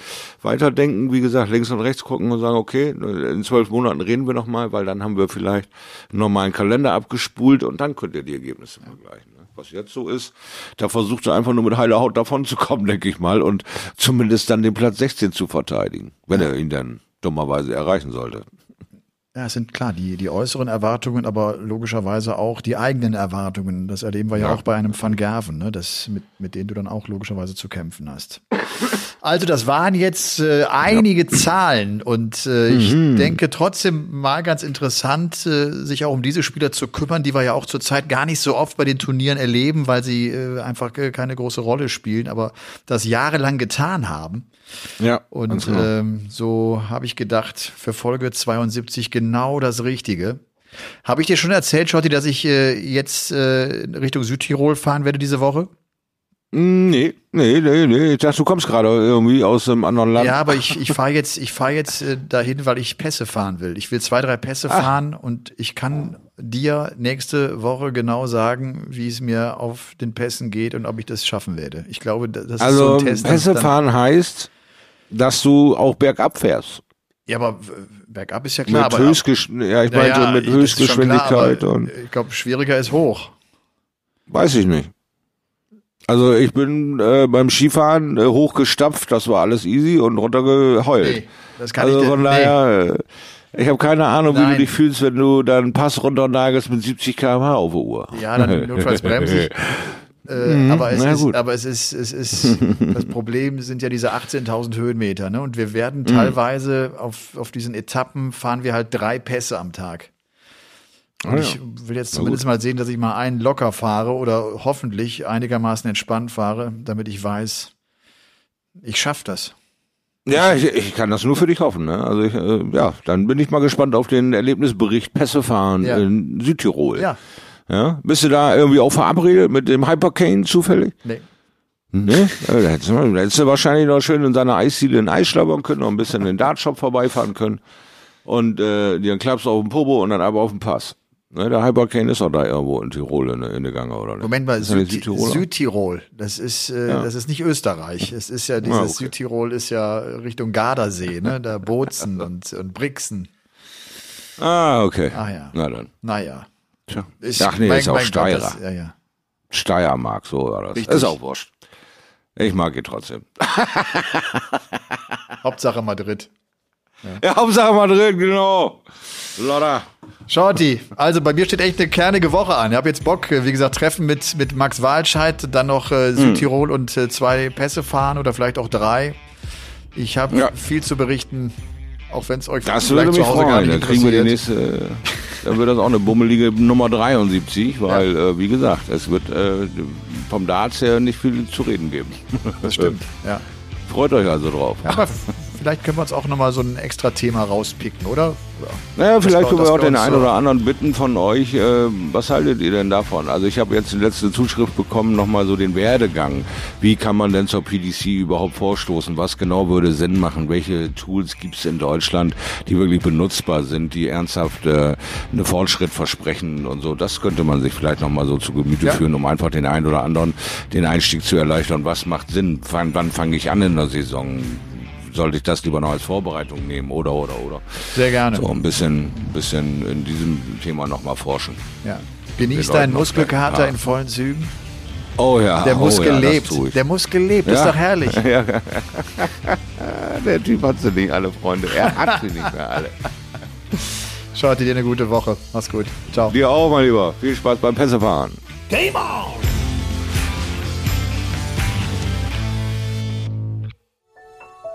weiterdenken, wie gesagt, links und rechts gucken und sagen, okay, in zwölf Monaten reden wir nochmal, weil dann haben wir vielleicht einen normalen Kalender abgespult und dann könnt ihr die Ergebnisse vergleichen. Ne? Was jetzt so ist, da versucht er einfach nur mit heiler Haut davon zu kommen, denke ich mal, und zumindest dann den Platz 16 zu verteidigen, wenn er ihn dann dummerweise erreichen sollte. Ja, es sind klar die, die äußeren Erwartungen, aber logischerweise auch die eigenen Erwartungen. Das erleben wir ja, ja auch bei einem Van Gerven, ne? das, mit, mit denen du dann auch logischerweise zu kämpfen hast. Also das waren jetzt äh, einige ja. Zahlen und äh, ich mhm. denke trotzdem mal ganz interessant, äh, sich auch um diese Spieler zu kümmern, die wir ja auch zurzeit gar nicht so oft bei den Turnieren erleben, weil sie äh, einfach äh, keine große Rolle spielen, aber das jahrelang getan haben. Ja. Und genau. ähm, so habe ich gedacht, für Folge 72 genau das Richtige. Habe ich dir schon erzählt, Schotti, dass ich äh, jetzt äh, Richtung Südtirol fahren werde diese Woche? Mm, nee, nee, nee, nee. Ich dachte, du kommst gerade irgendwie aus einem anderen Land. Ja, aber ich, ich fahre jetzt, ich fahre jetzt äh, dahin, weil ich Pässe fahren will. Ich will zwei, drei Pässe Ach. fahren und ich kann dir nächste Woche genau sagen, wie es mir auf den Pässen geht und ob ich das schaffen werde. Ich glaube, das also, ist so ein Test. Pässe fahren heißt, dass du auch bergab fährst. Ja, aber bergab ist ja klar. Mit Höchstgesch ja, ich meinte ja, mit Höchstgeschwindigkeit. Klar, und ich glaube, schwieriger ist hoch. Weiß ich nicht. Also ich bin äh, beim Skifahren äh, hochgestapft, das war alles easy und runtergeheult. Nee, das kann also ich von daher, nee. ich habe keine Ahnung, Nein. wie du dich fühlst, wenn du dann Pass runternagelst mit 70 km/h auf der Uhr. Ja, dann notfalls bremse ich. Äh, mhm, aber, es ist, aber es ist, es ist, das Problem sind ja diese 18.000 Höhenmeter, ne? Und wir werden mhm. teilweise auf, auf diesen Etappen fahren wir halt drei Pässe am Tag. Und ah, ja. ich will jetzt zumindest mal sehen, dass ich mal einen locker fahre oder hoffentlich einigermaßen entspannt fahre, damit ich weiß, ich schaffe das. Ja, ich, ich kann das nur für dich hoffen. Ne? Also ich, äh, ja, dann bin ich mal gespannt auf den Erlebnisbericht Pässe fahren ja. in Südtirol. Ja. Ja? Bist du da irgendwie auch verabredet mit dem Hypercane zufällig? Nee. Ne? Da hättest, du, da hättest du wahrscheinlich noch schön in seiner Eisdiele in Eis schlabbern können, noch ein bisschen in den Dartshop vorbeifahren können. Und äh, dann klappst du auf den Popo und dann aber auf den Pass. Ne, der Hypercane ist auch da irgendwo in Tirol in, in der Gange, oder nicht? Moment mal, Süd Südtirol. Das ist, äh, ja. das ist nicht Österreich. Es ist ja dieses ah, okay. Südtirol ist ja Richtung Gardasee, ne? Da Bozen und, und Brixen. Ah, okay. Ah ja. Na dann. Naja. Tja. Ich, Ach nee, mein, ist auch Steirer. Gott, das, ja, ja. Steiermark, so war das. Richtig. Ist auch wurscht. Ich mag ihn trotzdem. Hauptsache Madrid. Ja. ja, Hauptsache Madrid, genau. Lotta. Shorty, also bei mir steht echt eine kernige Woche an. Ich habe jetzt Bock, wie gesagt, Treffen mit, mit Max Walscheid, dann noch äh, Südtirol mhm. und äh, zwei Pässe fahren oder vielleicht auch drei. Ich habe ja. viel zu berichten. Auch wenn es euch das vielleicht zu Hause freuen. gar nicht Dann kriegen wir die nächste, dann wird das auch eine bummelige Nummer 73, weil, ja. äh, wie gesagt, es wird äh, vom Darts her nicht viel zu reden geben. Das stimmt, ja. Freut euch also drauf. Ja, aber vielleicht können wir uns auch nochmal so ein extra Thema rauspicken, oder? Naja, vielleicht können wir auch den einen oder anderen bitten von euch, äh, was haltet ihr denn davon? Also ich habe jetzt die letzte Zuschrift bekommen, nochmal so den Werdegang. Wie kann man denn zur PDC überhaupt vorstoßen? Was genau würde Sinn machen? Welche Tools gibt es in Deutschland, die wirklich benutzbar sind, die ernsthaft äh, einen Fortschritt versprechen und so? Das könnte man sich vielleicht nochmal so zu Gemüte ja. führen, um einfach den einen oder anderen den Einstieg zu erleichtern. Was macht Sinn? Wann, wann fange ich an in der Saison? Sollte ich das lieber noch als Vorbereitung nehmen oder oder oder. Sehr gerne. So ein bisschen, bisschen in diesem Thema nochmal forschen. Ja. Genießt deinen Muskelkater in vollen Zügen. Oh ja. Der Muskel oh, ja, lebt. Der Muskel lebt. Ja. Ist doch herrlich. Ja. Der Typ hat sie nicht alle, Freunde. Er hat sie nicht mehr alle. Schaut dir eine gute Woche. Mach's gut. Ciao. Dir auch, mein Lieber. Viel Spaß beim Pässefahren. Game on!